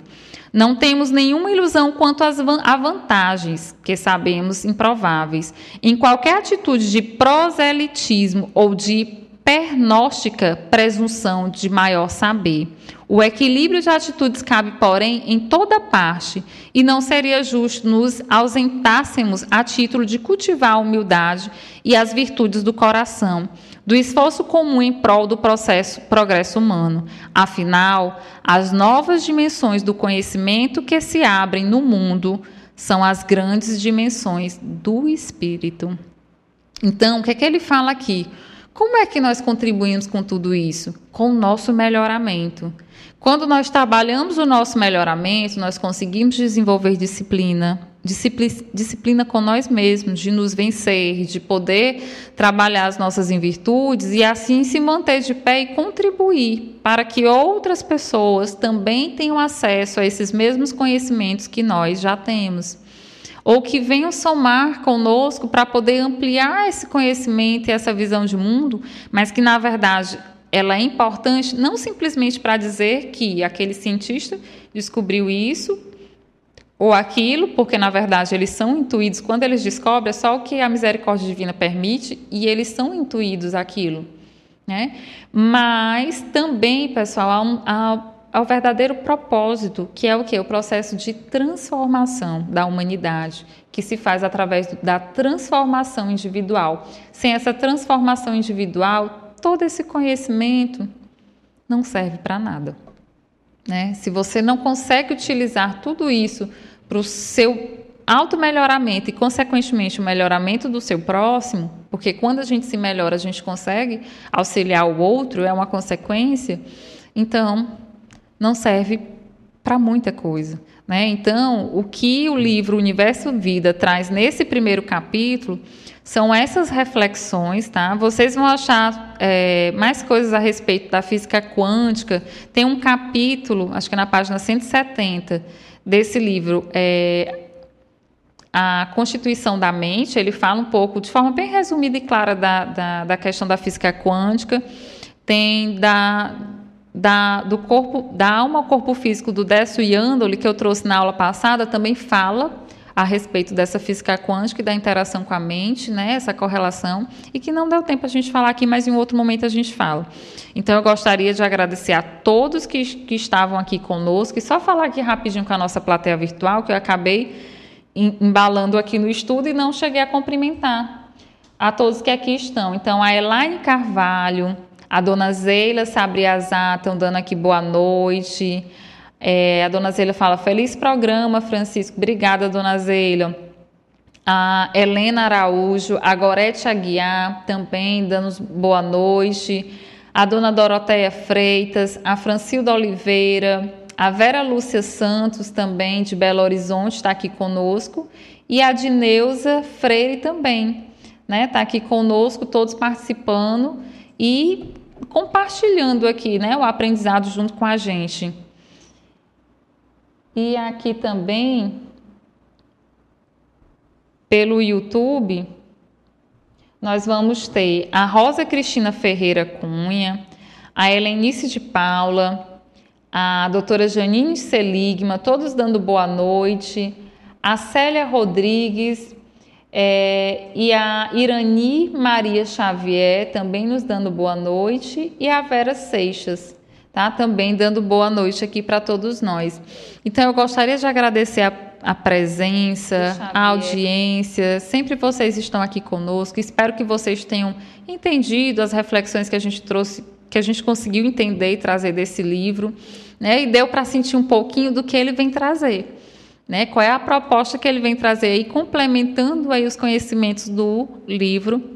Não temos nenhuma ilusão quanto às vantagens, que sabemos improváveis, em qualquer atitude de proselitismo ou de pernóstica presunção de maior saber. O equilíbrio de atitudes cabe, porém, em toda parte, e não seria justo nos ausentássemos a título de cultivar a humildade e as virtudes do coração, do esforço comum em prol do processo progresso humano. Afinal, as novas dimensões do conhecimento que se abrem no mundo são as grandes dimensões do espírito. Então, o que é que ele fala aqui? Como é que nós contribuímos com tudo isso? Com o nosso melhoramento. Quando nós trabalhamos o nosso melhoramento, nós conseguimos desenvolver disciplina, disciplina com nós mesmos, de nos vencer, de poder trabalhar as nossas virtudes e assim se manter de pé e contribuir para que outras pessoas também tenham acesso a esses mesmos conhecimentos que nós já temos ou que venham somar conosco para poder ampliar esse conhecimento e essa visão de mundo, mas que na verdade ela é importante não simplesmente para dizer que aquele cientista descobriu isso ou aquilo, porque na verdade eles são intuídos quando eles descobrem é só o que a misericórdia divina permite e eles são intuídos aquilo, né? Mas também, pessoal, há, um, há ao verdadeiro propósito, que é o que? O processo de transformação da humanidade, que se faz através da transformação individual. Sem essa transformação individual, todo esse conhecimento não serve para nada. Né? Se você não consegue utilizar tudo isso para o seu auto-melhoramento e, consequentemente, o melhoramento do seu próximo, porque quando a gente se melhora, a gente consegue auxiliar o outro, é uma consequência, então não serve para muita coisa. Né? Então, o que o livro Universo Vida traz nesse primeiro capítulo são essas reflexões, tá? Vocês vão achar é, mais coisas a respeito da física quântica. Tem um capítulo, acho que na página 170 desse livro, é, a Constituição da Mente. Ele fala um pouco, de forma bem resumida e clara, da, da, da questão da física quântica. Tem da da, do corpo, da alma ao corpo físico do Décio Yandoli, que eu trouxe na aula passada, também fala a respeito dessa física quântica e da interação com a mente, né, essa correlação, e que não deu tempo a gente falar aqui, mas em outro momento a gente fala. Então eu gostaria de agradecer a todos que, que estavam aqui conosco, e só falar aqui rapidinho com a nossa plateia virtual, que eu acabei embalando aqui no estudo e não cheguei a cumprimentar a todos que aqui estão. Então, a Elaine Carvalho, a dona Zeila Sabriazá estão dando aqui boa noite. É, a dona Zeila fala: Feliz programa, Francisco. Obrigada, dona Zeila. A Helena Araújo, a Gorete Aguiar também dando boa noite. A dona Doroteia Freitas, a Francilda Oliveira, a Vera Lúcia Santos também, de Belo Horizonte, está aqui conosco. E a Dineuza Freire também, né? Está aqui conosco, todos participando e compartilhando aqui né, o aprendizado junto com a gente. E aqui também, pelo YouTube, nós vamos ter a Rosa Cristina Ferreira Cunha, a Helenice de Paula, a doutora Janine Seligma, todos dando boa noite, a Célia Rodrigues, é, e a Irani Maria Xavier também nos dando boa noite e a Vera Seixas, tá? Também dando boa noite aqui para todos nós. Então eu gostaria de agradecer a, a presença, a audiência. Sempre vocês estão aqui conosco. Espero que vocês tenham entendido as reflexões que a gente trouxe, que a gente conseguiu entender e trazer desse livro, né? E deu para sentir um pouquinho do que ele vem trazer. Né? Qual é a proposta que ele vem trazer aí, complementando aí os conhecimentos do livro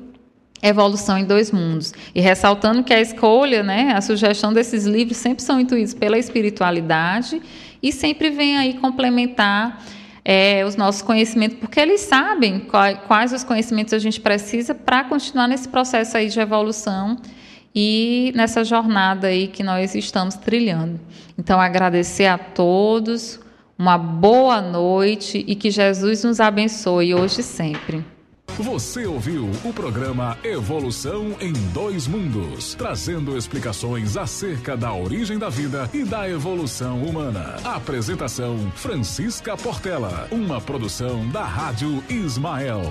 Evolução em Dois Mundos. E ressaltando que a escolha, né, a sugestão desses livros sempre são intuídos pela espiritualidade e sempre vem aí complementar é, os nossos conhecimentos, porque eles sabem quais, quais os conhecimentos a gente precisa para continuar nesse processo aí de evolução e nessa jornada aí que nós estamos trilhando. Então, agradecer a todos uma boa noite e que Jesus nos abençoe hoje e sempre. Você ouviu o programa Evolução em Dois Mundos, trazendo explicações acerca da origem da vida e da evolução humana. Apresentação Francisca Portela, uma produção da Rádio Ismael.